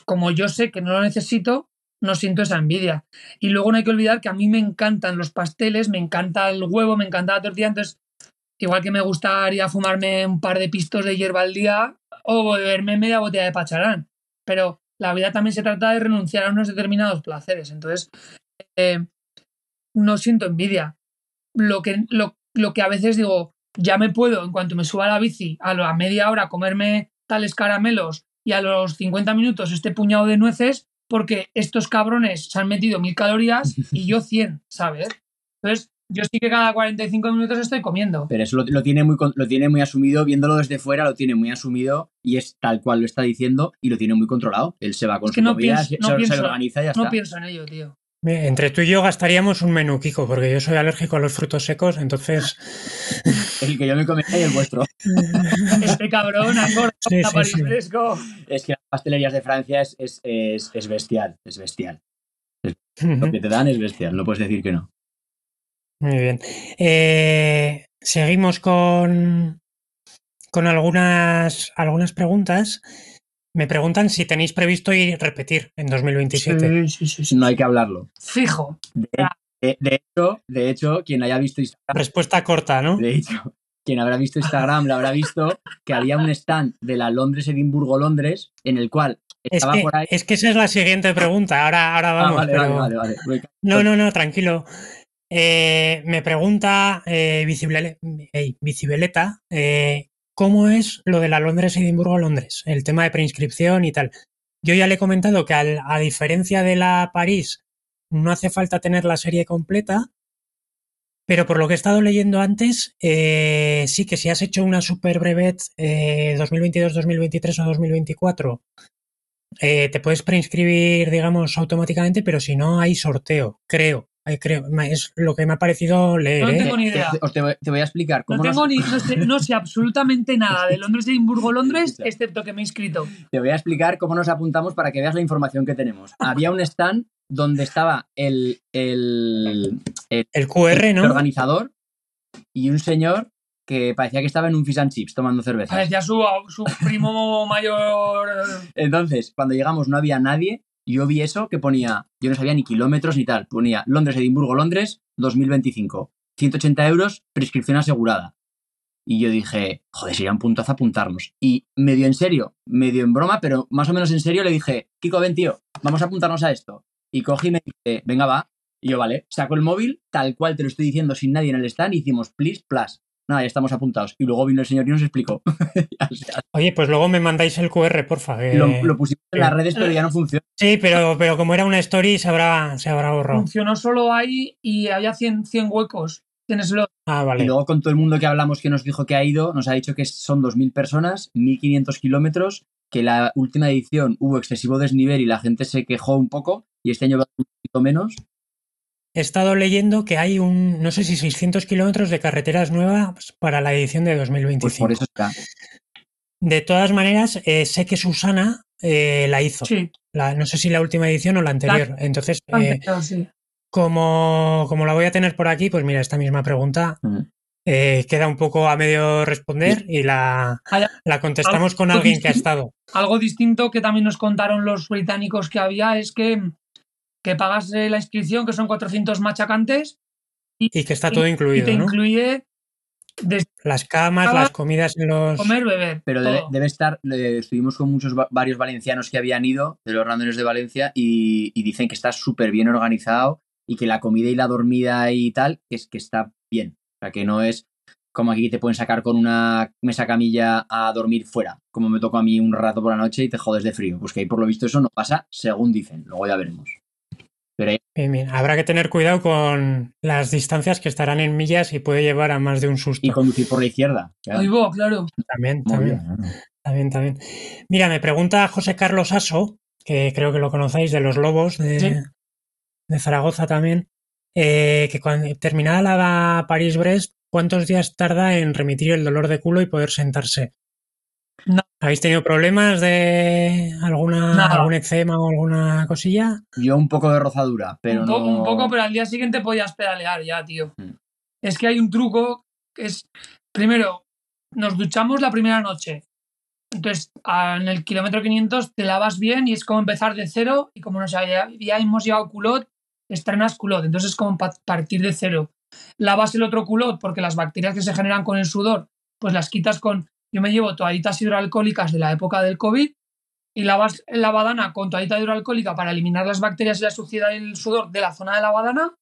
Como yo sé que no lo necesito, no siento esa envidia. Y luego no hay que olvidar que a mí me encantan los pasteles, me encanta el huevo, me encanta la tortilla, entonces, igual que me gustaría fumarme un par de pistos de hierba al día o beberme media botella de pacharán, pero la vida también se trata de renunciar a unos determinados placeres, entonces, eh, no siento envidia lo que, lo, lo que a veces digo, ya me puedo, en cuanto me suba la bici, a la media hora comerme tales caramelos y a los 50 minutos este puñado de nueces, porque estos cabrones se han metido mil calorías y yo 100, ¿sabes? Entonces, yo sí que cada 45 minutos estoy comiendo. pero eso lo, lo tiene muy, lo tiene muy asumido, viéndolo desde fuera, lo tiene muy asumido y es tal cual lo está diciendo y lo tiene muy controlado. Él se va con Es su que no comida, pienso- se, no se pienso- organiza y ya No está. pienso en ello, tío. Entre tú y yo gastaríamos un menú, Kiko, porque yo soy alérgico a los frutos secos, entonces El que yo me comería y el vuestro. Este cabrón engordado Sí, sí. Fresco. Es que las pastelerías de Francia es, es, es, es bestial, es bestial. Lo que te dan es bestial, no puedes decir que no. Muy bien. Eh, seguimos con, con algunas, algunas preguntas. Me preguntan si tenéis previsto ir repetir en 2027. Sí, sí, sí, sí. No hay que hablarlo. Fijo. De, de- de hecho, de hecho, quien haya visto Instagram, Respuesta corta, ¿no? de hecho, quien habrá visto Instagram lo habrá visto que había un stand de la Londres-Edimburgo-Londres en el cual Es estaba que, por ahí. es que esa es la siguiente pregunta. Ahora, ahora Ah, vamos. vale, pero- vale, vale, vale. No, no, no, tranquilo. Eh, me pregunta eh, Bicibeleta eh, cómo es lo de la Londres-Edimburgo-Londres, el tema de preinscripción y tal. Yo ya le he comentado que a diferencia de la París, no hace falta tener la serie completa, pero por lo que he estado leyendo antes, eh, sí que si has hecho una super brevet eh, 2022, 2023 o 2024, eh, te puedes preinscribir, digamos, automáticamente, pero si no hay sorteo, creo. Hay- creo me- es lo que me ha parecido leer. No ¿eh? tengo ni Te, idea. te- os te voy- te voy a explicar No cómo nos- tengo ni, no sé, no sé absolutamente nada de Londres, Edimburgo, Londres, excepto que me he inscrito. Te voy a explicar cómo nos apuntamos para que veas la información que tenemos. Había un stand donde estaba el, el, el- El QR, el ¿no? organizador y un señor que parecía que estaba en un fish and chips tomando cerveza. Parecía su, su primo mayor. Entonces, cuando llegamos no había nadie. Yo vi eso que ponía, yo no sabía ni kilómetros ni tal. Ponía Londres, Edimburgo, Londres, 2025. 180 euros, prescripción asegurada. Y yo dije, joder, sería un puntazo apuntarnos. Y medio en serio, medio en broma, pero más o menos en serio le dije, Kiko, ven tío, vamos a apuntarnos a esto. Y cogí y me dice, venga va. Y yo, vale, saco el móvil, tal cual te lo estoy diciendo sin nadie en el stand, y hicimos, please, plus. Nada, ya estamos apuntados. Y luego vino el señor y nos explicó. Oye, pues luego me mandáis el QR, porfa. que- lo, lo pusimos en las redes, pero ya no funciona. Sí, pero, pero como era una story, se habrá, se habrá borrado. Funcionó solo ahí y había 100, 100 huecos. Tienes lo. Ah, Y vale. luego con todo el mundo que hablamos que nos dijo que ha ido, nos ha dicho que son 2.000 personas, 1.500 kilómetros, que la última edición hubo excesivo desnivel y la gente se quejó un poco, y este año va un poquito menos. He estado leyendo que hay un, no sé si 600 kilómetros de carreteras nuevas para la edición de 2025. Pues por eso está. De todas maneras, eh, sé que Susana eh, la hizo. Sí, La- no sé si la última edición o la anterior. Entonces, eh, anterior, sí. como, como la voy a tener por aquí, pues mira, esta misma pregunta Mm. eh, queda un poco a medio responder y la, la contestamos con alguien que ha estado. Algo distinto que también nos contaron los británicos que había es que, que pagas eh, la inscripción, que son 400 machacantes, Y que está todo y incluido, te ¿no? incluye desde Las camas, las comidas en los... comer, beber. Pero debe, estar, estuvimos con muchos va- varios valencianos que habían ido, de los randones de Valencia, y, y dicen que está súper bien organizado y que la comida y la dormida y tal, que es que está bien. O sea, que no es como aquí te pueden sacar con una mesa camilla a dormir fuera, como me tocó a mí un rato por la noche y te jodes de frío. Pues que ahí por lo visto eso no pasa, según dicen. Luego ya veremos. Pero ahí, Bien, bien. Habrá que tener cuidado con las distancias que estarán en millas y puede llevar a más de un susto. y conducir por la izquierda. claro. Ahí va, claro. También, Muy también. También, también. Mira, me pregunta José Carlos Aso, que creo que lo conocéis, de los Lobos de, Sí. de Zaragoza también, eh, que cuando terminada la París-Brest, ¿cuántos días tarda en remitir el dolor de culo y poder sentarse? No. ¿Habéis tenido problemas de alguna, Nada. algún eczema o alguna cosilla? Yo un poco de rozadura, pero un, po- no... un poco, pero al día siguiente podías pedalear ya, tío. Mm. Es que hay un truco que es, primero, nos duchamos la primera noche. Entonces, en el kilómetro 500 te lavas bien y es como empezar de cero y como nos había- ya hemos llevado culot, estrenas culot. Entonces es como pa- partir de cero. Lavas el otro culot porque las bacterias que se generan con el sudor, pues las quitas con... Yo me llevo toallitas hidroalcohólicas de la época del COVID y lavas la badana con toallita hidroalcohólica para eliminar las bacterias y la suciedad y el sudor de la zona de la badana.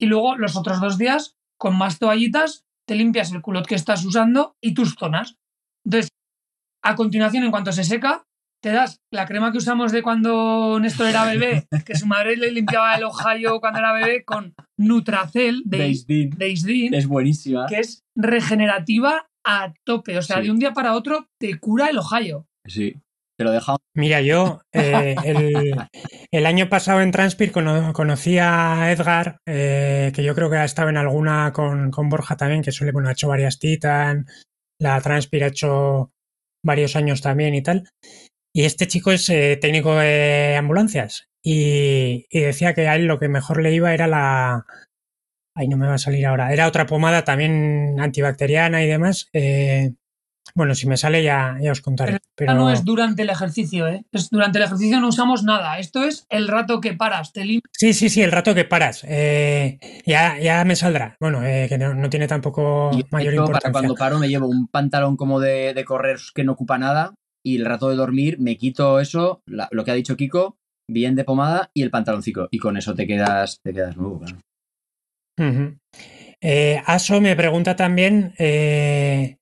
Y luego los otros dos días, con más toallitas, te limpias el culot que estás usando y tus zonas. Entonces, a continuación, en cuanto se seca, te das la crema que usamos de cuando Néstor era bebé, que su madre le limpiaba el ojallo cuando era bebé con Nutracel de, de Isdin, Es buenísima. que es regenerativa a tope. O sea, Sí. de un día para otro te cura el ojallo. Sí. Te lo deja Mira, yo eh, el, el año pasado en Transpir cono- conocí a Edgar, eh, que yo creo que ha estado en alguna con, con Borja también, que suele, bueno, ha hecho varias Titan, la Transpir ha hecho varios años también y tal. Y este chico es eh, técnico de ambulancias y, y decía que a él lo que mejor le iba era la... Ay, no me va a salir ahora. Era otra pomada también antibacteriana y demás. eh, bueno, si me sale ya, ya os contaré. Pero Pero no es durante el ejercicio, ¿eh? Es durante el ejercicio no usamos nada. Esto es el rato que paras, te limpias. Sí, sí, sí, el rato que paras. eh, ya, ya me saldrá. Bueno, eh, que no, no tiene tampoco mayor yo, para importancia. cuando paro me llevo un pantalón como de, de correr que no ocupa nada y el rato de dormir me quito eso, la- lo que ha dicho Kiko, bien de pomada y el pantaloncito. Y con eso te quedas, te quedas nuevo. claro. Eh, Aso me pregunta también eh,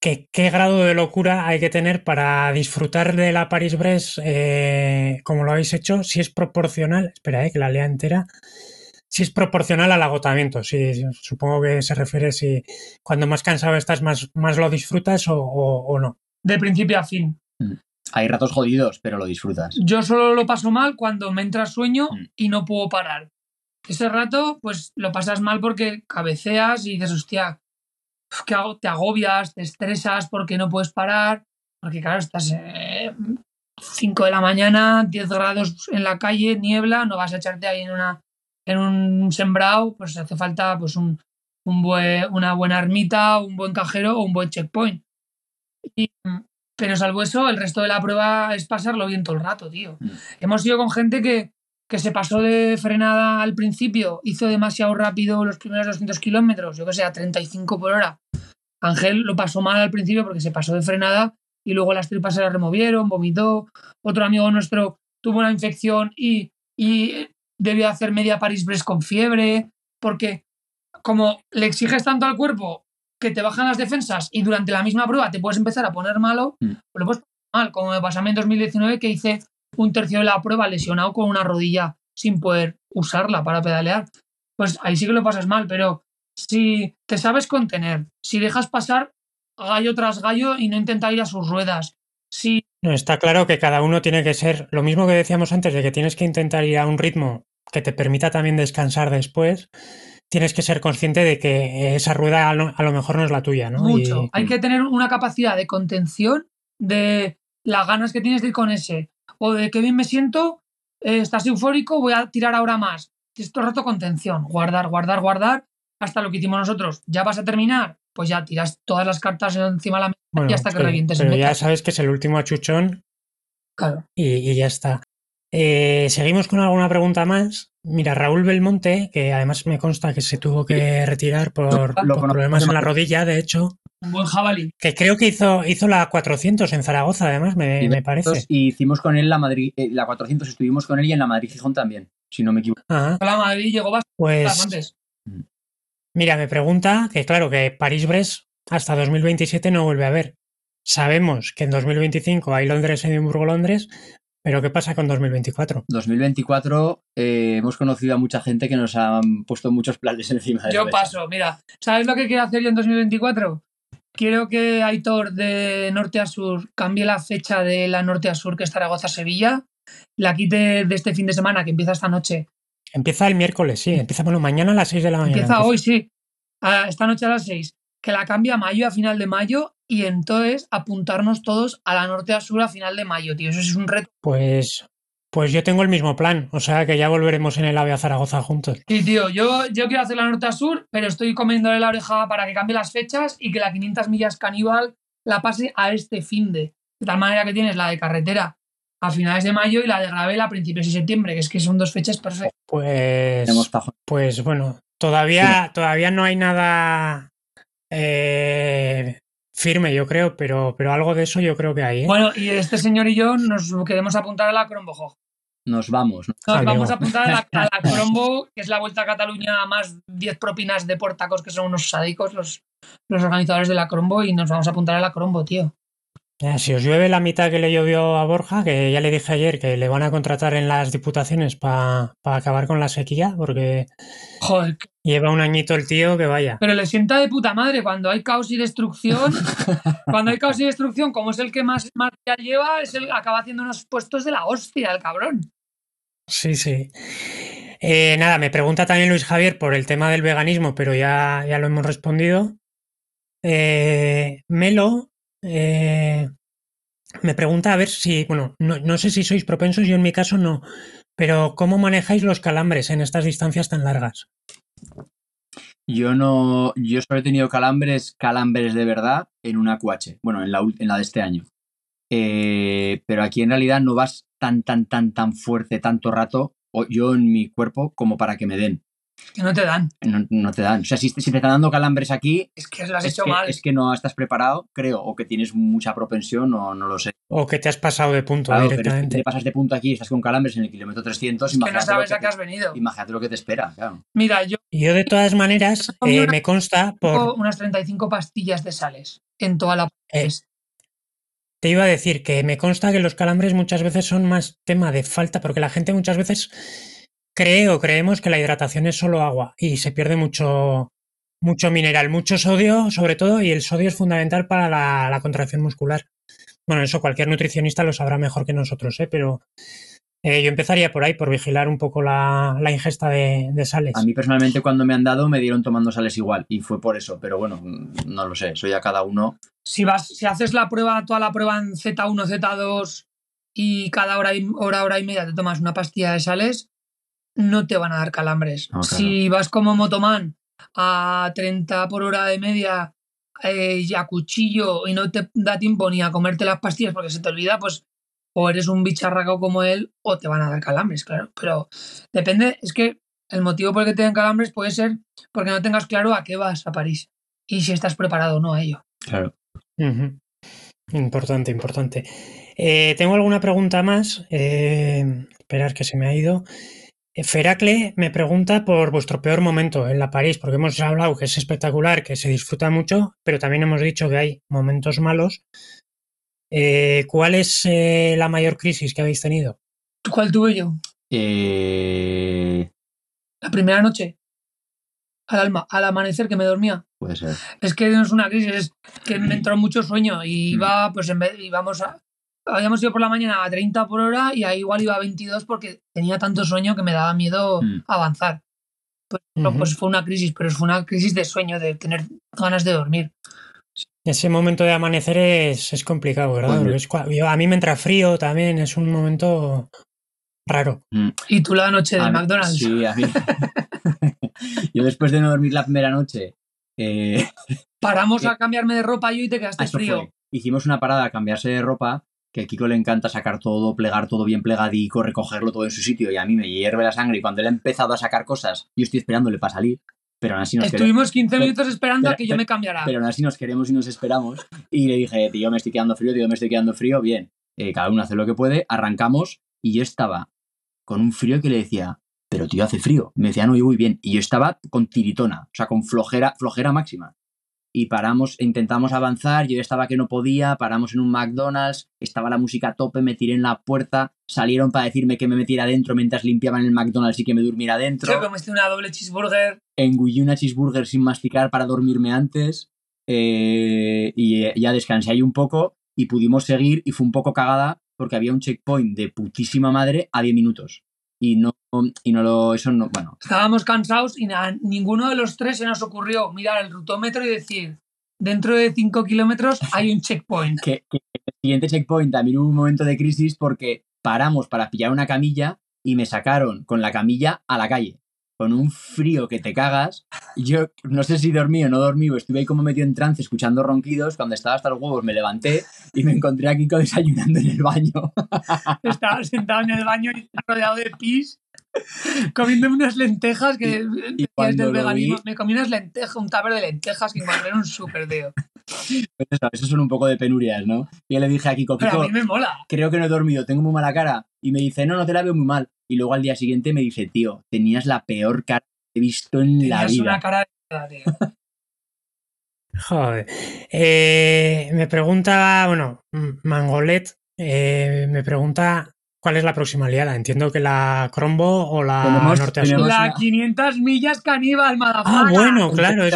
que qué grado de locura hay que tener para disfrutar de la Paris-Brest eh, como lo habéis hecho, si es proporcional, espera, eh, que la lea entera, si es proporcional al agotamiento, si, supongo que se refiere si cuando más cansado estás más, más lo disfrutas o, o- o no. de principio a fin. Hay ratos jodidos, pero lo disfrutas. Yo solo lo paso mal cuando me entra sueño Mm. y no puedo parar. Ese rato, pues lo pasas mal porque cabeceas y dices, hostia, uf, ¿qué hago? Te agobias, te estresas porque no puedes parar. Porque, claro, estás 5 de la mañana, 10 grados en la calle, niebla, no vas a echarte ahí en, una, en un sembrado, pues hace falta pues un, un buen, una buena ermita, un buen cajero o un buen checkpoint. Y, pero salvo eso, el resto de la prueba es pasarlo bien todo el rato, tío. Mm. Hemos ido con gente que, que se pasó de frenada al principio, hizo demasiado rápido los primeros 200 kilómetros, yo que sé, a 35 por hora. Ángel lo pasó mal al principio porque se pasó de frenada y luego las tripas se las removieron, vomitó. Otro amigo nuestro tuvo una infección y, y debió hacer media París-Brest con fiebre, porque como le exiges tanto al cuerpo que te bajan las defensas y durante la misma prueba te puedes empezar a poner malo, Mm. pues lo puedes pasar mal, como me pasó a mí en 2019 que hice un tercio de la prueba lesionado con una rodilla sin poder usarla para pedalear. Pues ahí sí que lo pasas mal, pero si te sabes contener, si dejas pasar gallo tras gallo y no intenta ir a sus ruedas, si No, está claro que cada uno tiene que ser lo mismo que decíamos antes, de que tienes que intentar ir a un ritmo que te permita también descansar después. Tienes que ser consciente de que esa rueda a lo, a lo mejor no es la tuya, ¿no? mucho, Y- hay que tener una capacidad de contención, de, las ganas que tienes de ir con ese. O de que bien me siento, eh, estás eufórico, voy a tirar ahora más. Esto rato contención, guardar, guardar, guardar, hasta lo que hicimos nosotros. ¿Ya vas a terminar? Pues ya tiras todas las cartas encima de la mesa Bueno, y hasta que pero- revientes. Pero ya sabes que es el último achuchón Claro. y, y ya está. Eh, seguimos con alguna pregunta más. Mira, Raúl Belmonte, que además me consta que se tuvo que retirar por, Lo por problemas en la rodilla, de hecho, Un buen jabalí. que creo que hizo, hizo la 400 en Zaragoza, además, me, Y me parece. Y hicimos con él la Madrid, eh, la 400, estuvimos con él y en la Madrid Gijón también, si no me equivoco. Ajá, La Madrid llegó bastante pues antes. mira, me pregunta que claro, que París-Brest hasta 2027 no vuelve a haber. Sabemos que en 2025 hay Londres, Edimburgo, Londres, pero ¿qué pasa con 2024? 2024 eh, hemos conocido a mucha gente que nos han puesto muchos planes encima de la Yo mesa. paso, mira. ¿Sabes lo que quiero hacer yo en 2024? Quiero que Aitor de norte a sur cambie la fecha de la norte a sur, que es Zaragoza-Sevilla, la quite de este fin de semana, que empieza esta noche. Empieza el miércoles, sí, empieza bueno, mañana a las 6 de la mañana. Empieza hoy, sí. A- esta noche a las 6. Que la cambie a mayo, a final de mayo, y entonces apuntarnos todos a la norte a sur a final de mayo, tío. Eso es un reto. Pues, pues yo tengo el mismo plan, o sea que ya volveremos en el AVE a Zaragoza juntos. Sí, tío, yo, yo quiero hacer la norte a sur, pero estoy comiéndole la oreja para que cambie las fechas y que la 500 millas caníbal la pase a este fin de. De tal manera que tienes la de carretera a finales de mayo y la de gravel a principios de septiembre, que es que son dos fechas perfectas. Pues, pues bueno, todavía, todavía no hay nada eh, firme, yo creo, pero, pero algo de eso yo creo que hay. ¿eh? Bueno, y este señor y yo nos queremos apuntar a la Crombo. Nos vamos. ¿no? Nos Amigo. vamos a apuntar a la, a la Crombo, que es la Vuelta a Cataluña más 10 propinas de portacos, que son unos sádicos los, los organizadores de la Crombo, y nos vamos a apuntar a la Crombo, tío. Ya, si os llueve la mitad que le llovió a Borja, que ya le dije ayer que le van a contratar en las diputaciones para acabar con la sequía, porque Joder, lleva un añito el tío que vaya. Pero le sienta de puta madre cuando hay caos y destrucción. cuando hay caos y destrucción, como es el que más material lleva, es el acaba haciendo unos puestos de la hostia, el cabrón. Sí, sí. Eh, nada, me pregunta también Luis Javier por el tema del veganismo, pero ya, ya lo hemos respondido. Eh, Melo eh, me pregunta a ver si, bueno, no, no sé si sois propensos, yo en mi caso no, pero ¿cómo manejáis los calambres en estas distancias tan largas? Yo no, yo solo he tenido calambres, calambres de verdad en una QH, bueno, en la, en la de este año. Eh, pero aquí en realidad no vas tan, tan, tan, tan fuerte tanto rato, yo en mi cuerpo, como para que me den. Que no te dan. No, no te dan. O sea, si, si te están dando calambres aquí, Es que lo has hecho que, mal. es que no estás preparado, creo, o que tienes mucha propensión, o no lo sé. ¿O que te has pasado de punto Claro, pero es que directamente? te pasas de punto aquí y estás con calambres en el kilómetro 300, Es que no sabes a qué has te, venido. imagínate lo que te espera, claro. Mira, yo Yo de todas maneras, eh, una- me consta tengo por... unas 35 pastillas de sales en toda la... eh, Te iba a decir que me consta que los calambres muchas veces son más tema de falta, porque la gente muchas veces cree o creemos que la hidratación es solo agua y se pierde mucho, mucho mineral, mucho sodio sobre todo, y el sodio es fundamental para la, la contracción muscular. Bueno, eso cualquier nutricionista lo sabrá mejor que nosotros, ¿eh? pero eh, yo empezaría por ahí, por vigilar un poco la, la ingesta de, de sales. A mí personalmente cuando me han dado me dieron tomando sales igual y fue por eso, pero bueno, mm, no lo sé, soy a cada uno. Si vas, si haces la prueba, toda la prueba en Z1, Z2 y cada hora y hora, hora y media te tomas una pastilla de sales, no te van a dar calambres. No, claro. Si vas como motoman a 30 por hora de media eh, y a cuchillo y no te da tiempo ni a comerte las pastillas porque se te olvida, pues o eres un bicharraco como él o te van a dar calambres, claro. Pero depende, es que el motivo por el que te den calambres puede ser porque no tengas claro a qué vas a París y si estás preparado o no a ello. Claro. Importante, importante. Eh, tengo alguna pregunta más. Eh, esperar que se me ha ido. Feracle me pregunta por vuestro peor momento en la París, porque hemos hablado que es espectacular, que se disfruta mucho, pero también hemos dicho que hay momentos malos. Eh, ¿cuál es eh, la mayor crisis que habéis tenido? ¿Cuál tuve yo? Eh, La primera noche. Al alma, al amanecer que me dormía. puede ser. Es que no es una crisis, es que me entró mucho sueño y Mm. iba, pues en vez, íbamos a. Habíamos ido por la mañana a 30 por hora y ahí igual iba a 22 porque tenía tanto sueño que me daba miedo Mm. avanzar. Pues, pues fue una crisis, pero fue una crisis de sueño, de tener ganas de dormir. ese momento de amanecer es, es complicado, ¿verdad? Es yo- a mí me entra frío también, es un momento raro. Mm. Y tú la noche A mí- McDonald's. Sí, a mí. yo después de no dormir la primera noche, eh, Paramos a cambiarme de ropa yo y te quedaste eso frío. fue. Hicimos una parada a cambiarse de ropa, que a Kiko le encanta sacar todo, plegar todo bien plegadico, recogerlo todo en su sitio, y a mí me hierve la sangre. Y cuando él ha empezado a sacar cosas, yo estoy esperándole para salir, pero aún así nos queremos. Estuvimos 15 pero- minutos esperando a que yo me cambiara. Pero aún así nos queremos y nos esperamos. Y le dije, tío, me estoy quedando frío, tío, me estoy quedando frío. Bien, eh, cada uno hace lo que puede. Arrancamos y yo estaba con un frío que le decía, pero tío, hace frío. Me decía, no, yo voy bien. Y yo estaba con tiritona, o sea, con flojera, flojera máxima. Y paramos, intentamos avanzar, yo ya estaba que no podía, paramos en un McDonald's, estaba la música a tope, me tiré en la puerta, salieron para decirme que me metiera adentro mientras limpiaban el McDonald's y que me durmiera adentro Yo comiste una doble cheeseburger. engullí una cheeseburger sin masticar para dormirme antes eh, y eh, ya descansé ahí un poco y pudimos seguir y fue un poco cagada porque había un checkpoint de putísima madre a 10 minutos y no y no lo eso no bueno Estábamos cansados y a ninguno de los tres se nos ocurrió mirar el rutómetro y decir, dentro de 5 kilómetros hay un checkpoint. que, que el siguiente checkpoint también hubo un momento de crisis porque paramos para pillar una camilla y me sacaron con la camilla a la calle con un frío que te cagas. Yo no sé si dormí o no dormí, o estuve ahí como metido en trance escuchando ronquidos. Cuando estaba hasta los huevos me levanté y me encontré a Kiko desayunando en el baño. Estaba sentado en el baño y rodeado de pis, comiéndome unas lentejas que Y- y veganismo. vi- Me comí unas lentejas, un tupper de lentejas que encontré en un súper, tío. Eso, eso son un poco de penurias, ¿no? Y yo le dije a Kiko, Pero Kiko, a mí me mola. creo que no he dormido, tengo muy mala cara. Y me dice, no, no te la veo muy mal. Y luego al día siguiente me dice, tío, tenías la peor cara que he visto en la Tenías vida. una cara de mierda, tío. Joder. Eh, me pregunta, bueno, M- Mangolet, eh, me pregunta cuál es la próxima liada. Entiendo que la Crombo o la Tenemos- Norte a Sur. tenemos- La una- 500 millas caníbal, Ah, madafaga. bueno, claro, es,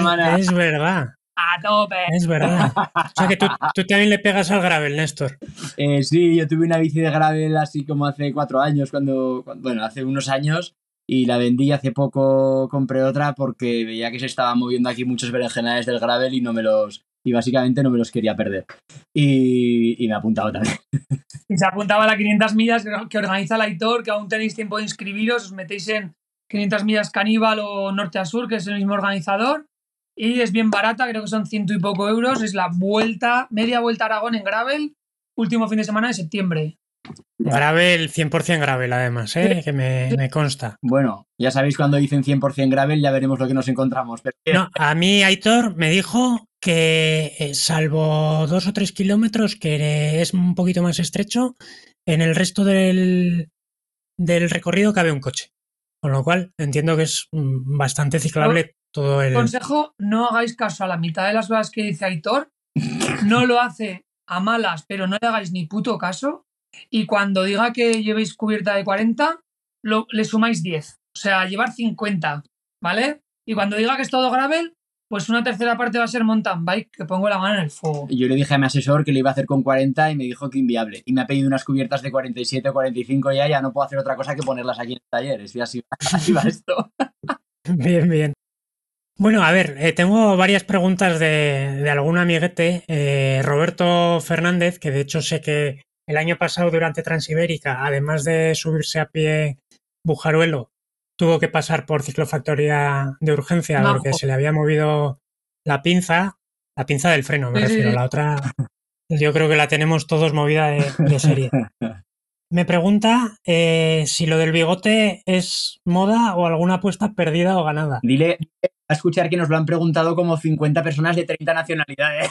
verdad. A tope. Es verdad. O sea que tú, tú también le pegas al gravel, Néstor. Eh, sí, yo tuve una bici de gravel así como hace cuatro años, cuando, cuando- bueno, hace unos años, y la vendí hace poco, compré otra porque veía que se estaban moviendo aquí muchos berenjenales del gravel y no me los, y básicamente no me los quería perder. Y, y me he apuntado también. Y se apuntaba a la 500 millas que organiza la Aitor, que aún tenéis tiempo de inscribiros. Os metéis en 500 millas caníbal o norte a sur, que es el mismo organizador. Y es bien barata, creo que son ciento y poco euros. Es la vuelta, media vuelta a Aragón en Gravel, último fin de semana de septiembre. Gravel, 100% gravel, además, ¿eh? que me, me consta. Bueno, ya sabéis cuando dicen 100% gravel, ya veremos lo que nos encontramos. Pero No, a mí Aitor me dijo que eh, salvo dos o tres kilómetros, que es un poquito más estrecho, en el resto del, del recorrido cabe un coche. Con lo cual entiendo que es mm, bastante ciclable todo el... Consejo, no hagáis caso a la mitad de las cosas que dice Aitor. No lo hace a malas, pero no le hagáis ni puto caso. Y cuando diga que llevéis cubierta de 40, lo, le sumáis 10. O sea, llevar 50, ¿vale? Y cuando diga que es todo gravel, pues una tercera parte va a ser mountain bike, que pongo la mano en el fuego. yo le dije a mi asesor que lo iba a hacer con 40 y me dijo que inviable. Y me ha pedido unas cubiertas de 47 o 45 ya, ya no puedo hacer otra cosa que ponerlas aquí en el taller. Es que así, así va esto. Bien, bien. Bueno, a ver, eh, tengo varias preguntas de, de algún amiguete. Eh, Roberto Fernández, que de hecho sé que el año pasado durante Transibérica, además de subirse a pie Bujaruelo, tuvo que pasar por ciclofactoría de urgencia porque se le había movido la pinza, la pinza del freno, me Sí, refiero. sí. La otra, yo creo que la tenemos todos movida de, de serie. Me pregunta eh, si lo del bigote es moda o alguna apuesta perdida o ganada. Dile a escuchar que nos lo han preguntado como 50 personas de 30 nacionalidades.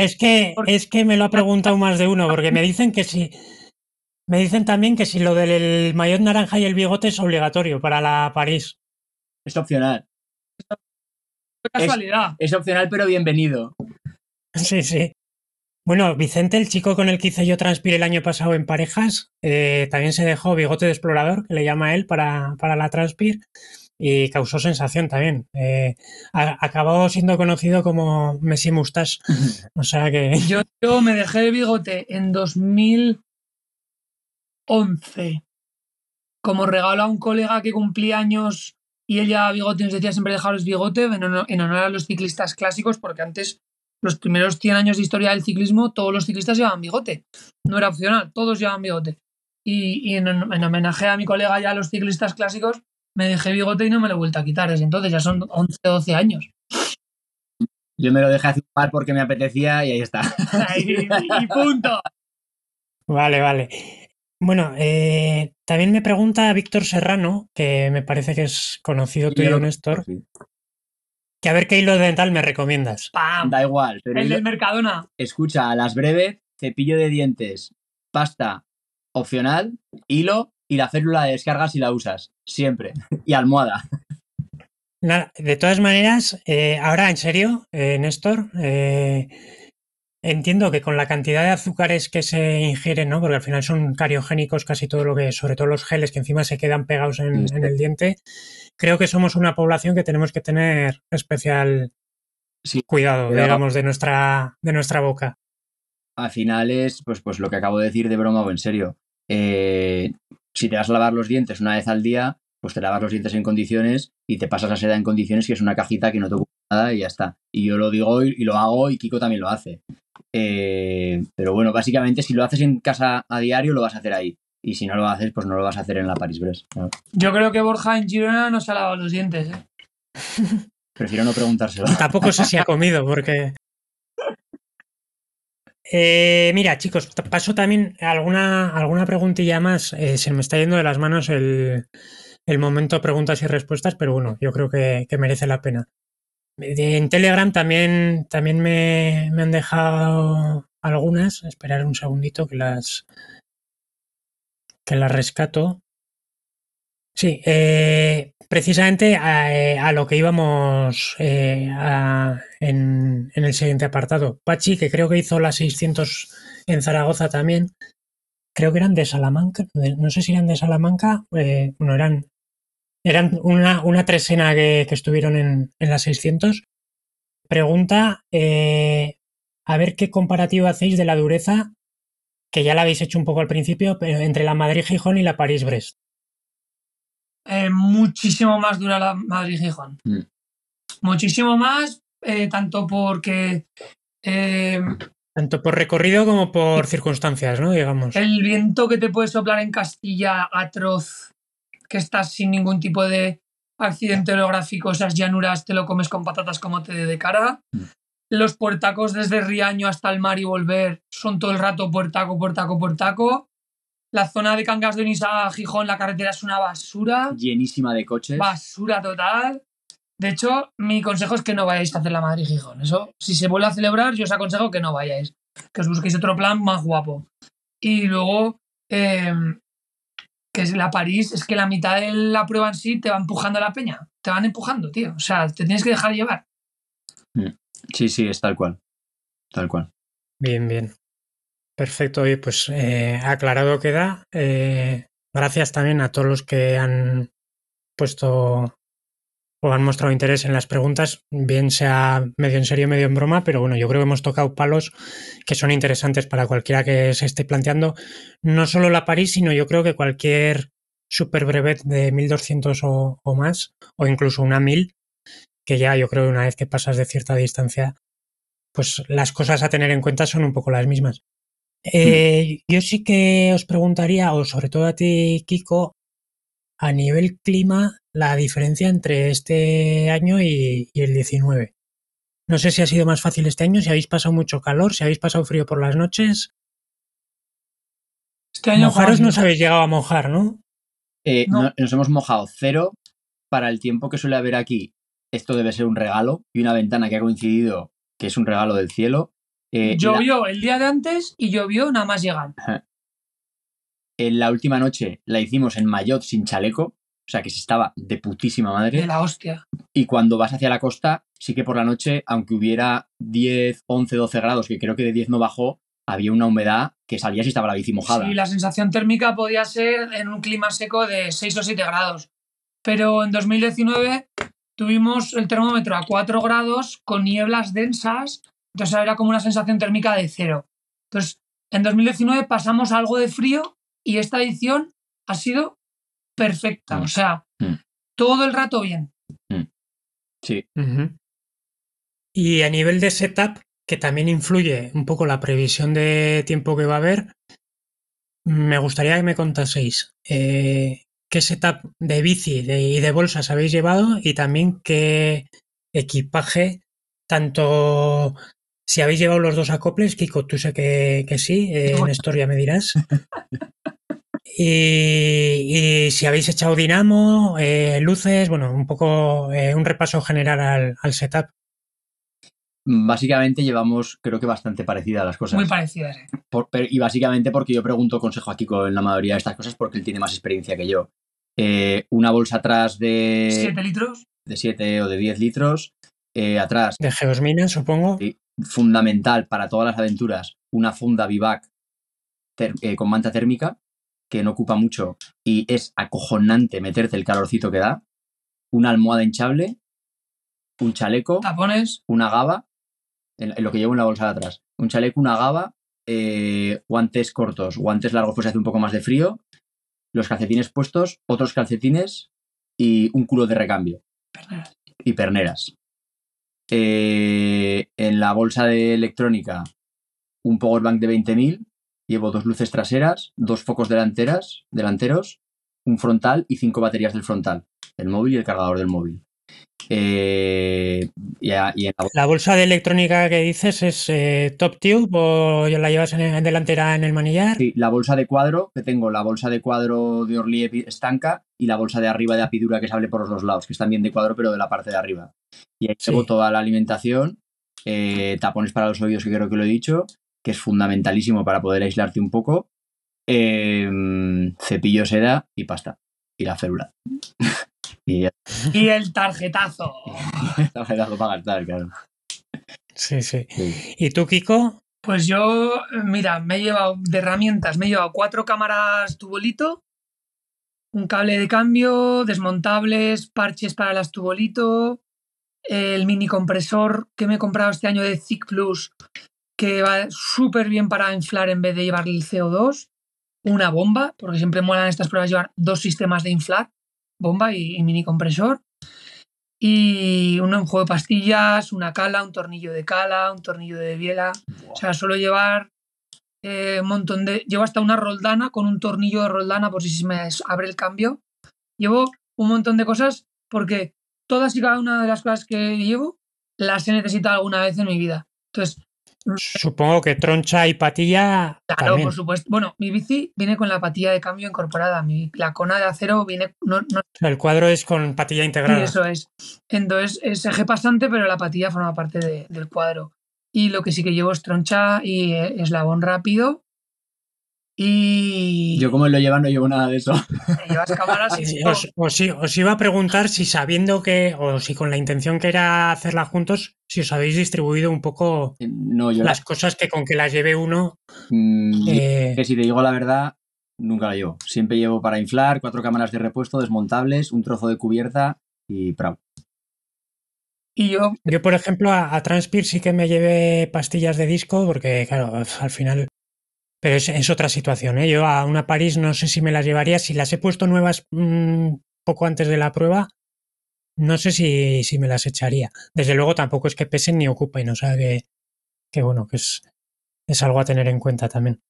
Es que, es que me lo ha preguntado más de uno, porque me dicen que si. Me dicen también que si lo del maillot naranja y el bigote es obligatorio para la París. Es opcional. casualidad. Es opcional, pero bienvenido. Sí, sí. Bueno, Vicente, el chico con el que hice yo Transpire el año pasado en parejas, eh, también se dejó bigote de explorador, que le llama él para, para la Transpir, y causó sensación también. Eh, a- acabó siendo conocido como Messi Mustache. O sea que. Yo, yo me dejé el bigote en 2011 como regalo a un colega que cumplía años y ella bigote y nos decía siempre dejaros bigote en honor, en honor a los ciclistas clásicos porque antes los primeros 100 años de historia del ciclismo, todos los ciclistas llevaban bigote. No era opcional, todos llevaban bigote. Y, y en, en homenaje a mi colega ya a los ciclistas clásicos, me dejé bigote y no me lo he vuelto a quitar. Desde entonces ya son 11 o 12 años. Yo me lo dejé hace un par porque me apetecía y ahí está. y, y punto. Vale, vale. Bueno, eh, también me pregunta Víctor Serrano, que me parece que es conocido tuyo, Néstor, Sí. que a ver qué hilo dental me recomiendas. ¡Pam! Da igual, pero El del Mercadona. escucha, a las breves, cepillo de dientes, pasta opcional, hilo y la férula de descarga si la usas. Siempre. Y almohada. Nada, de todas maneras, eh, ahora en serio, eh, Néstor, eh, entiendo que con la cantidad de azúcares que se ingieren, ¿no? Porque al final son cariogénicos casi todo lo que, sobre todo los geles que encima se quedan pegados en, el diente, creo que somos una población que tenemos que tener especial Sí, cuidado, cuidado. digamos, de nuestra, de nuestra boca. Al final es, pues, pues lo que acabo de decir de broma o en serio. Eh, si te vas a lavar los dientes una vez al día, pues te lavas los dientes en condiciones y te pasas la seda en condiciones, que es una cajita que no te nada y ya está. Y yo lo digo y, y lo hago y Kiko también lo hace. Eh, pero bueno, básicamente si lo haces en casa a diario, lo vas a hacer ahí. Y si no lo haces, pues no lo vas a hacer en la Paris-Brest. ¿no? Yo creo que Borja en Girona no se ha lavado los dientes. ¿eh? Prefiero no preguntárselo. Tampoco sé si ha comido, porque. Eh, mira, chicos, paso también alguna, alguna preguntilla más. Eh, se me está yendo de las manos el, el momento preguntas y respuestas, pero bueno, yo creo que, que merece la pena. En Telegram también, también me, me han dejado algunas. Esperar un segundito que las, que las rescato. Sí, eh, precisamente a, eh, a lo que íbamos eh, a- en, en el siguiente apartado. Pachi, que creo que hizo las 600 en Zaragoza también, creo que eran de Salamanca, no sé si eran de Salamanca, eh, bueno, eran, eran una, una tresena que, que estuvieron en, en las 600. Pregunta, eh, a ver qué comparativa hacéis de la dureza, que ya la habéis hecho un poco al principio, pero entre la Madrid-Gijón y la París-Brest. Eh, muchísimo más dura la Madrid-Gijón. Mm. Muchísimo más, eh, tanto porque eh, Tanto por recorrido como por circunstancias, ¿no? Digamos. el viento que te puede soplar en Castilla atroz, que estás sin ningún tipo de accidente orográfico, esas llanuras te lo comes con patatas como te dé de cara. Mm. Los puertacos desde Riaño hasta el mar y volver son todo el rato puertaco, puertaco, puertaco. La zona de Cangas de Onís a Gijón, la carretera es una basura. Llenísima de coches. Basura total. De hecho, mi consejo es que no vayáis a hacer la Madrid-Gijón. Eso, si se vuelve a celebrar, yo os aconsejo que no vayáis. Que os busquéis otro plan más guapo. Y luego, eh, que es la París, es que la mitad de la prueba en sí te va empujando a la peña. Te van empujando, tío. O sea, te tienes que dejar llevar. Sí, sí, es tal cual. Tal cual. Bien, bien. Perfecto. Oye, pues eh, aclarado queda. Eh, gracias también a todos los que han puesto o han mostrado interés en las preguntas, bien sea medio en serio, medio en broma, pero bueno, yo creo que hemos tocado palos que son interesantes para cualquiera que se esté planteando, no solo la París, sino yo creo que cualquier super brevet de 1200 o, o más, o incluso una 1000, que ya yo creo que una vez que pasas de cierta distancia, pues las cosas a tener en cuenta son un poco las mismas. Eh, Yo sí que os preguntaría, o sobre todo a ti, Kiko, a nivel clima, la diferencia entre este año y, y el 19. No sé si ha sido más fácil este año, si habéis pasado mucho calor, si habéis pasado frío por las noches. Este año Mojaros no os habéis llegado a mojar, ¿no? Eh, No. no- nos hemos mojado cero para el tiempo que suele haber aquí. Esto debe ser un regalo y una ventana que ha coincidido que es un regalo del cielo. Eh, la- llovió el día de antes y llovió nada más llegar. En la última noche la hicimos en Mayotte sin chaleco, o sea que se estaba de putísima madre. De la hostia. Y cuando vas hacia la costa, sí que por la noche, aunque hubiera 10, 11, 12 grados, que creo que de 10 no bajó, había una humedad que salías y estaba la bici mojada. Sí, la sensación térmica podía ser en un clima seco de 6 o 7 grados. Pero en 2019 tuvimos el termómetro a 4 grados con nieblas densas, entonces era como una sensación térmica de cero. Entonces, en 2019 pasamos algo de frío y esta edición ha sido perfecta. Mm. O sea, Mm. todo el rato bien. Sí, Ujú. Y a nivel de setup, que también influye un poco la previsión de tiempo que va a haber, me gustaría que me contaseis eh, qué setup de bici y de bolsas habéis llevado y también qué equipaje, tanto si habéis llevado los dos acoples, Kiko, tú sé que, sí, eh, Néstor ya me dirás. Y, si habéis echado dinamo, eh, luces, bueno, un poco eh, un repaso general al, setup. Básicamente llevamos, creo que bastante parecidas las cosas. Muy parecidas. ¿eh? y básicamente porque yo pregunto consejo a Kiko en la mayoría de estas cosas porque él tiene más experiencia que yo. una bolsa atrás de... ¿7 litros? De 7 o de 10 litros. atrás. De geosmina, supongo. fundamental para todas las aventuras. Una funda vivac con manta térmica que no ocupa mucho y es acojonante meterte el calorcito que da, una almohada hinchable, un chaleco, tapones, una gaba, en, lo que llevo en la bolsa de atrás, un chaleco, una gaba, eh, guantes cortos, guantes largos pues hace un poco más de frío, los calcetines puestos, otros calcetines y un culo de recambio. Y perneras. Eh, en la bolsa de electrónica, un powerbank de 20.000 Llevo dos luces traseras, dos focos delanteras, delanteros, un frontal y cinco baterías del frontal, el móvil y el cargador del móvil. Eh, la... bolsa de electrónica que dices es eh, Top Tube o la llevas en, delantera en el manillar? Sí, la bolsa de cuadro, que tengo la bolsa de cuadro de Orly estanca y la bolsa de arriba de apidura que sale por los dos lados, que es también de cuadro pero de la parte de arriba. Y ahí tengo toda la alimentación, eh, tapones para los oídos que creo que lo he dicho, que es fundamentalísimo para poder aislarte un poco, em, cepillo seda y pasta. Y la férula. y, el tarjetazo. el tarjetazo para gastar, claro. Sí, sí, ¿Y tú, Kiko? Pues yo, mira, me he llevado de herramientas, me he llevado cuatro cámaras tubolito, un cable de cambio, desmontables, parches para las tubolito, el mini compresor que me he comprado este año de Zic Plus, que va súper bien para inflar en vez de llevar el CO2, una bomba, porque siempre molan estas pruebas llevar dos sistemas de inflar, bomba y, mini compresor, y un juego de pastillas, una cala, un tornillo de cala, un tornillo de biela, o sea, solo llevar eh, un montón de... Llevo hasta una roldana con un tornillo de roldana por si se me abre el cambio. Llevo un montón de cosas porque todas y cada una de las cosas que llevo las he necesitado alguna vez en mi vida. Entonces, Supongo que troncha y patilla. Claro, por supuesto. Bueno, mi bici viene con la patilla de cambio incorporada. Mi, la cona de acero viene. No, El cuadro es con patilla integrada. eso es. Entonces es eje pasante, pero la patilla forma parte del cuadro. Y lo que sí que llevo es troncha y eh, eslabón rápido y... Yo como él lo lleva no llevo nada de eso. Llevas cámaras y... os, os, iba a preguntar si sabiendo que, o si con la intención que era hacerla juntos, si os habéis distribuido un poco eh, no, yo las cosas que con que las lleve uno... Mm, eh, que si te digo la verdad, nunca la llevo. Siempre llevo para inflar, cuatro cámaras de repuesto desmontables, un trozo de cubierta y prau. Y yo... Yo, por ejemplo, a, a Transpir sí que me llevé pastillas de disco porque, claro, al final pero es, otra situación. ¿eh? Yo a una París no sé si me las llevaría. Si las he puesto nuevas mm, poco antes de la prueba, no sé si, si, me las echaría. Desde luego tampoco es que pesen ni ocupen. O sea que, que bueno, que es, es algo a tener en cuenta también.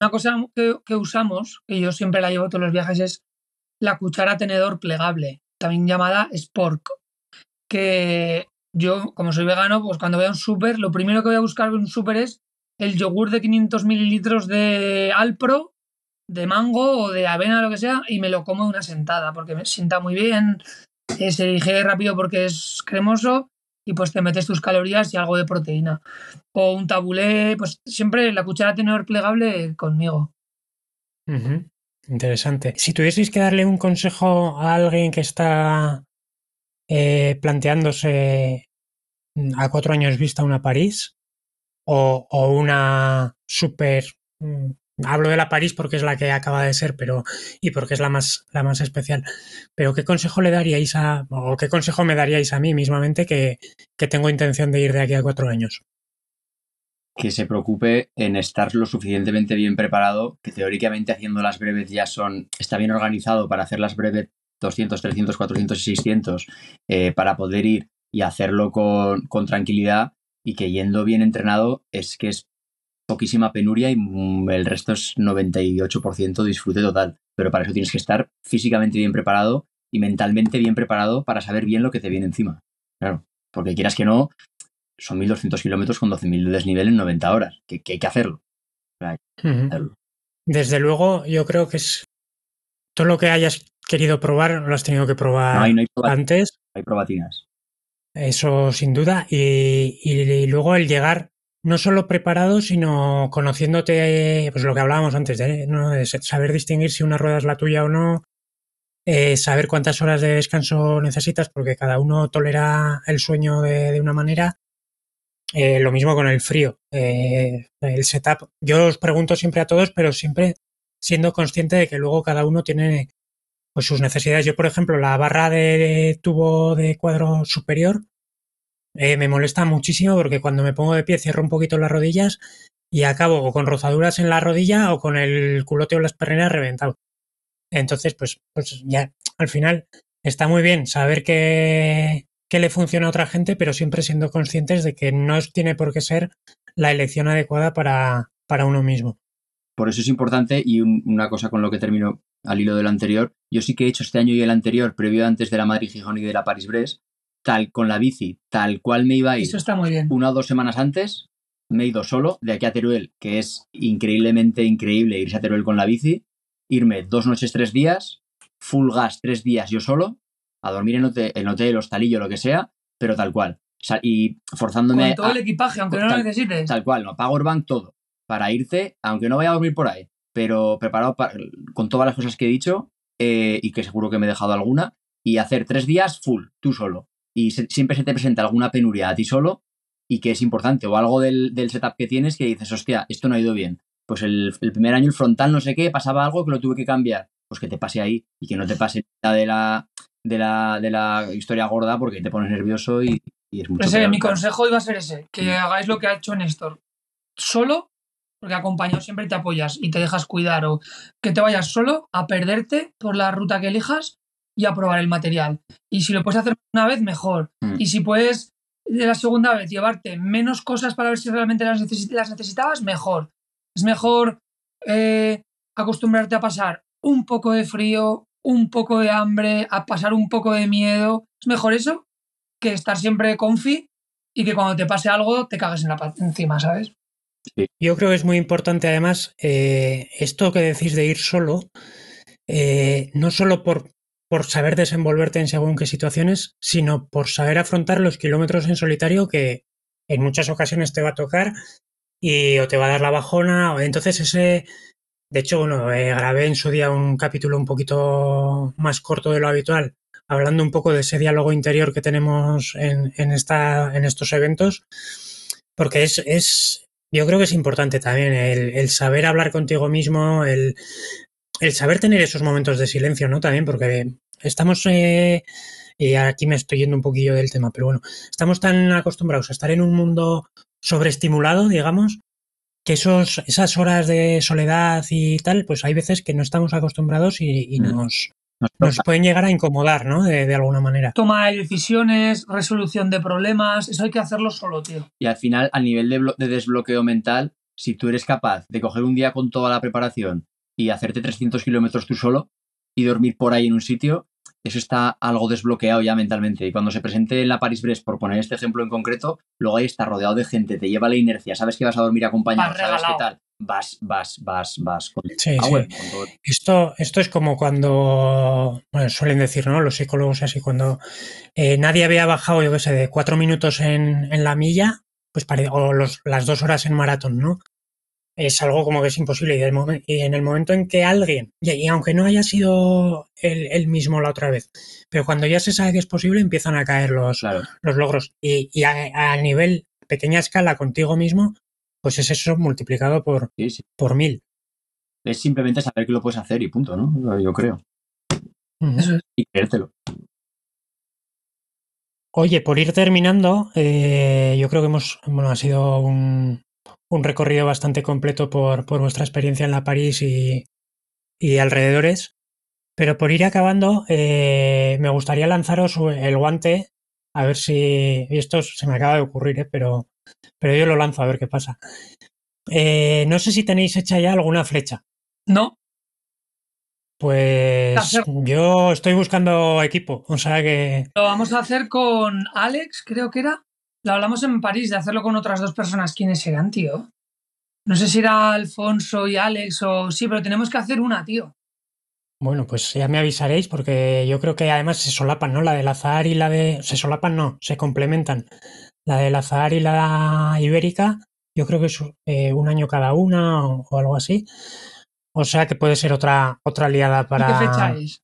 Una cosa que, que, usamos, que yo siempre la llevo todos los viajes, es la cuchara tenedor plegable, también llamada Spork. Que yo, como soy vegano, pues cuando voy a un súper, lo primero que voy a buscar en un súper es el yogur de 500 mililitros de Alpro, de mango o de avena, lo que sea, y me lo como de una sentada, porque me sienta muy bien, eh, se digiere rápido porque es cremoso y pues te metes tus calorías y algo de proteína. O un tabulé, pues siempre la cuchara tenedor plegable conmigo. Interesante. Si tuvieseis que darle un consejo a alguien que está eh, planteándose a cuatro años vista una París, o, una super... Mm, hablo de la París porque es la que acaba de ser, pero y porque es la más, la más especial. Pero ¿qué consejo le daríais a, o qué consejo me daríais a mí mismamente que, que tengo intención de ir de aquí a cuatro años? que se preocupe en estar lo suficientemente bien preparado, que teóricamente haciendo las breves ya son, está bien organizado para hacer las breves 200, 300, 400 y 600, eh, para poder ir y hacerlo con, con tranquilidad y que yendo bien entrenado es que es poquísima penuria y mm, el resto es 98% disfrute total. Pero para eso tienes que estar físicamente bien preparado y mentalmente bien preparado para saber bien lo que te viene encima. Claro, porque quieras que no, son 1.200 kilómetros con 12.000 de desnivel en 90 horas, que, hay que hacerlo. Desde luego, yo creo que es todo lo que hayas querido probar, lo has tenido que probar antes. Hay probatinas. Eso sin duda. Y, luego el llegar no solo preparado, sino conociéndote, pues lo que hablábamos antes, de, ¿no? saber distinguir si una rueda es la tuya o no, eh, saber cuántas horas de descanso necesitas, porque cada uno tolera el sueño de, una manera. Eh, lo mismo con el frío. Eh, el setup, yo os pregunto siempre a todos, pero siempre siendo consciente de que luego cada uno tiene pues sus necesidades. Yo, por ejemplo, la barra de tubo de cuadro superior eh, me molesta muchísimo porque cuando me pongo de pie cierro un poquito las rodillas y acabo o con rozaduras en la rodilla o con el culote o las perneras reventado. Entonces, pues, pues ya al final está muy bien saber que, que le funciona a otra gente, pero siempre siendo conscientes de que no tiene por qué ser la elección adecuada para, para uno mismo. Por eso es importante y una cosa con lo que termino al hilo del anterior, yo sí que he hecho este año y el anterior, previo antes de la Madrid-Gijón y de la Paris-Brest, tal con la bici, tal cual me iba a ir. Eso está muy bien. Una o dos semanas antes, me he ido solo de aquí a Teruel, que es increíblemente increíble irse a Teruel con la bici, irme dos noches, tres días, full gas tres días yo solo, a dormir en hotel, en hotel hostalillo, lo que sea, pero tal cual. y forzándome. Con todo el equipaje, aunque no lo necesites. Tal cual, no, pago Urban todo. Para irte, aunque no vaya a dormir por ahí, pero preparado con todas las cosas que he dicho eh, y que seguro que me he dejado alguna, y hacer tres días full, tú solo. Y siempre se te presenta alguna penuria a ti solo y que es importante, o algo del, setup que tienes que dices, hostia, esto no ha ido bien. Pues el, primer año el frontal no sé qué, pasaba algo que lo tuve que cambiar. Pues que te pase ahí y que no te pase nada de la, de la, de la historia gorda porque te pones nervioso y, es mucho. Ese, mi consejo iba a ser ese, que hagáis lo que ha hecho Néstor. Solo porque acompañado siempre te apoyas y te dejas cuidar o que te vayas solo a perderte por la ruta que elijas y a probar el material. Y si lo puedes hacer una vez, mejor. Mm. Y si puedes de la segunda vez llevarte menos cosas para ver si realmente las, necesitabas, mejor. Es mejor eh, acostumbrarte a pasar un poco de frío, un poco de hambre, a pasar un poco de miedo. Es mejor eso que estar siempre confi y que cuando te pase algo te cagues en la encima, ¿sabes? Yo creo que es muy importante además eh, esto que decís de ir solo, eh, no solo por, por saber desenvolverte en según qué situaciones, sino por saber afrontar los kilómetros en solitario que en muchas ocasiones te va a tocar y o te va a dar la bajona. O entonces ese, de hecho, bueno, eh, grabé en su día un capítulo un poquito más corto de lo habitual, hablando un poco de ese diálogo interior que tenemos en, en, esta, en estos eventos, porque es, es, yo creo que es importante también el, saber hablar contigo mismo, el, saber tener esos momentos de silencio, ¿no? También porque estamos, eh, y aquí me estoy yendo un poquillo del tema, pero bueno, estamos tan acostumbrados a estar en un mundo sobreestimulado, digamos, que esos, esas horas de soledad y tal, pues hay veces que no estamos acostumbrados y, mm. nos, nos pueden llegar a incomodar, ¿no? De, alguna manera. Toma de decisiones, resolución de problemas, eso hay que hacerlo solo, tío. Y al final, al nivel de, desbloqueo mental, si tú eres capaz de coger un día con toda la preparación y hacerte 300 kilómetros tú solo y dormir por ahí en un sitio, eso está algo desbloqueado ya mentalmente. Y cuando se presente en la Paris-Brest, por poner este ejemplo en concreto, luego ahí está rodeado de gente, te lleva la inercia, sabes que vas a dormir acompañado, sabes qué tal vas, vas, vas, vas con, sí, Esto, esto es como cuando, bueno, suelen decir, ¿no? Los psicólogos así, cuando eh, nadie había bajado, yo qué sé, de cuatro minutos en, en la milla, pues o los, las dos horas en maratón, ¿no? Es algo como que es imposible. Y, en el momento en que alguien, y, aunque no haya sido el, mismo la otra vez, pero cuando ya se sabe que es posible, empiezan a caer los, los logros. Y, y a, a, nivel pequeña escala contigo mismo, pues es eso multiplicado por, por mil. Es simplemente saber que lo puedes hacer y punto, ¿no? Yo creo. Y creértelo. Oye, por ir terminando, eh, yo creo que hemos, bueno, ha sido un, recorrido bastante completo por, vuestra experiencia en la París y, alrededores. Pero por ir acabando, eh, me gustaría lanzaros el guante A ver si. Y esto se me acaba de ocurrir, ¿eh? pero, pero yo lo lanzo a ver qué pasa. Eh, no sé si tenéis hecha ya alguna flecha. No, Pues yo estoy buscando equipo, o sea que lo vamos a hacer con Alex, creo que era. Lo hablamos en París de hacerlo con otras dos personas. ¿Quiénes serán, tío? No sé si era Alfonso y Alex o sí, pero tenemos que hacer una, tío. bueno, pues ya me avisaréis porque yo creo que además se solapan, ¿no? La del azahar y la de... Se solapan, no, se complementan. La del azahar y la ibérica, yo creo que es eh, un año cada una o, o algo así. O sea que puede ser otra, otra liada para... ¿Y qué fecha es?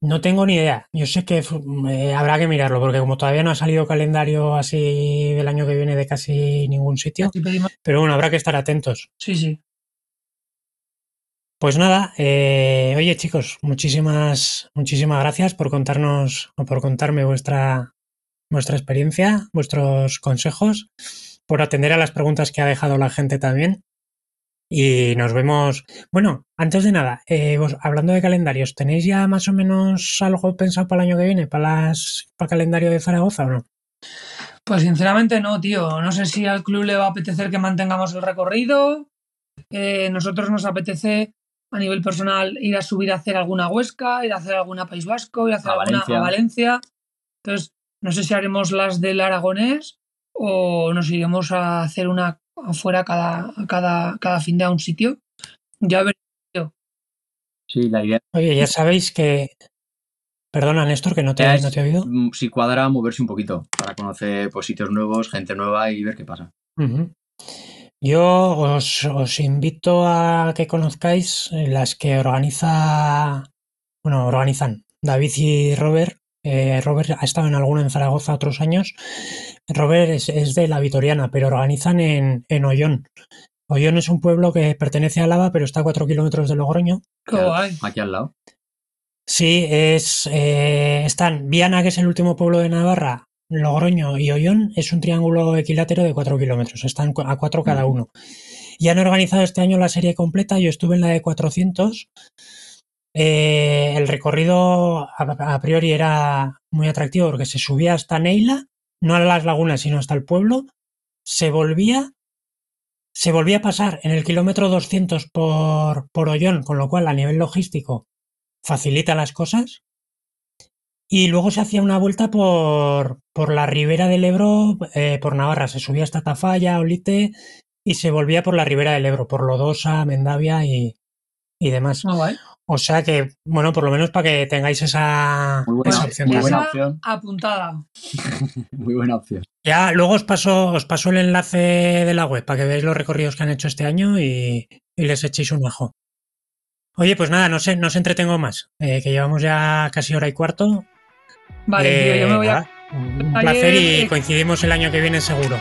No tengo ni idea. Yo sé que eh, habrá que mirarlo, porque como todavía no ha salido calendario así del año que viene de casi ningún sitio, pero bueno, habrá que estar atentos. Sí, sí. Pues nada, eh, oye chicos, muchísimas, muchísimas gracias por contarnos o por contarme vuestra, vuestra experiencia, vuestros consejos, por atender a las preguntas que ha dejado la gente también. Y nos vemos. Bueno, antes de nada, eh, vos- hablando de calendarios, ¿tenéis ya más o menos algo pensado para el año que viene, para las, para el calendario de Zaragoza o no? Pues sinceramente no, tío. No sé si al club le va a apetecer que mantengamos el recorrido. Eh, nosotros nos apetece a nivel personal ir a subir a hacer alguna Huesca, ir a hacer alguna País Vasco, ir a hacer A alguna Valencia. a Valencia. Entonces, no sé si haremos las del Aragonés o nos iremos a hacer una afuera cada, cada, cada fin de a un sitio. Ya ver. Sí, la idea Oye, ya sabéis que. Perdona, Néstor, que no te, es, no te he oído. mm, si cuadra, moverse un poquito para conocer pues, sitios nuevos, gente nueva y ver qué pasa. Yo os, os invito a que conozcáis las que organiza, bueno, organizan David y Robert. Eh, Robert ha estado en alguna en Zaragoza otros años. Robert es, es de la Vitoriana, pero organizan en, en Ollón. Ollón es un pueblo que pertenece a Lava, pero está a cuatro kilómetros de Logroño. Aquí al lado. Sí, es, eh, están Viana, que es el último pueblo de Navarra, Logroño y Ollón, es un triángulo equilátero de 4 kilómetros, están a 4 cada uno. Y han organizado este año la serie completa, yo estuve en la de 400. Eh, el recorrido a, priori era muy atractivo porque se subía hasta Neila, no a las lagunas, sino hasta el pueblo, se volvía, se volvía a pasar en el kilómetro 200 por, por Ollón, con lo cual a nivel logístico facilita las cosas. Y luego se hacía una vuelta por, por la ribera del Ebro, eh, por Navarra. Se subía hasta Tafalla, Olite y se volvía por la ribera del Ebro, por Lodosa, Mendavia y, y demás. Guay. O sea que, bueno, por lo menos para que tengáis esa, Muy buena, esa opción. muy también. buena Esa- opción. Apuntada. Muy buena opción. Ya luego os paso, os paso el enlace de la web para que veáis los recorridos que han hecho este año y, y les echéis un ojo. Oye, pues nada, no sé, no os entretengo más, eh, que llevamos ya casi hora y cuarto. Vale, Eh, tío, yo me voy a. nada, Un Ayer, placer y eh, coincidimos el año que viene seguro.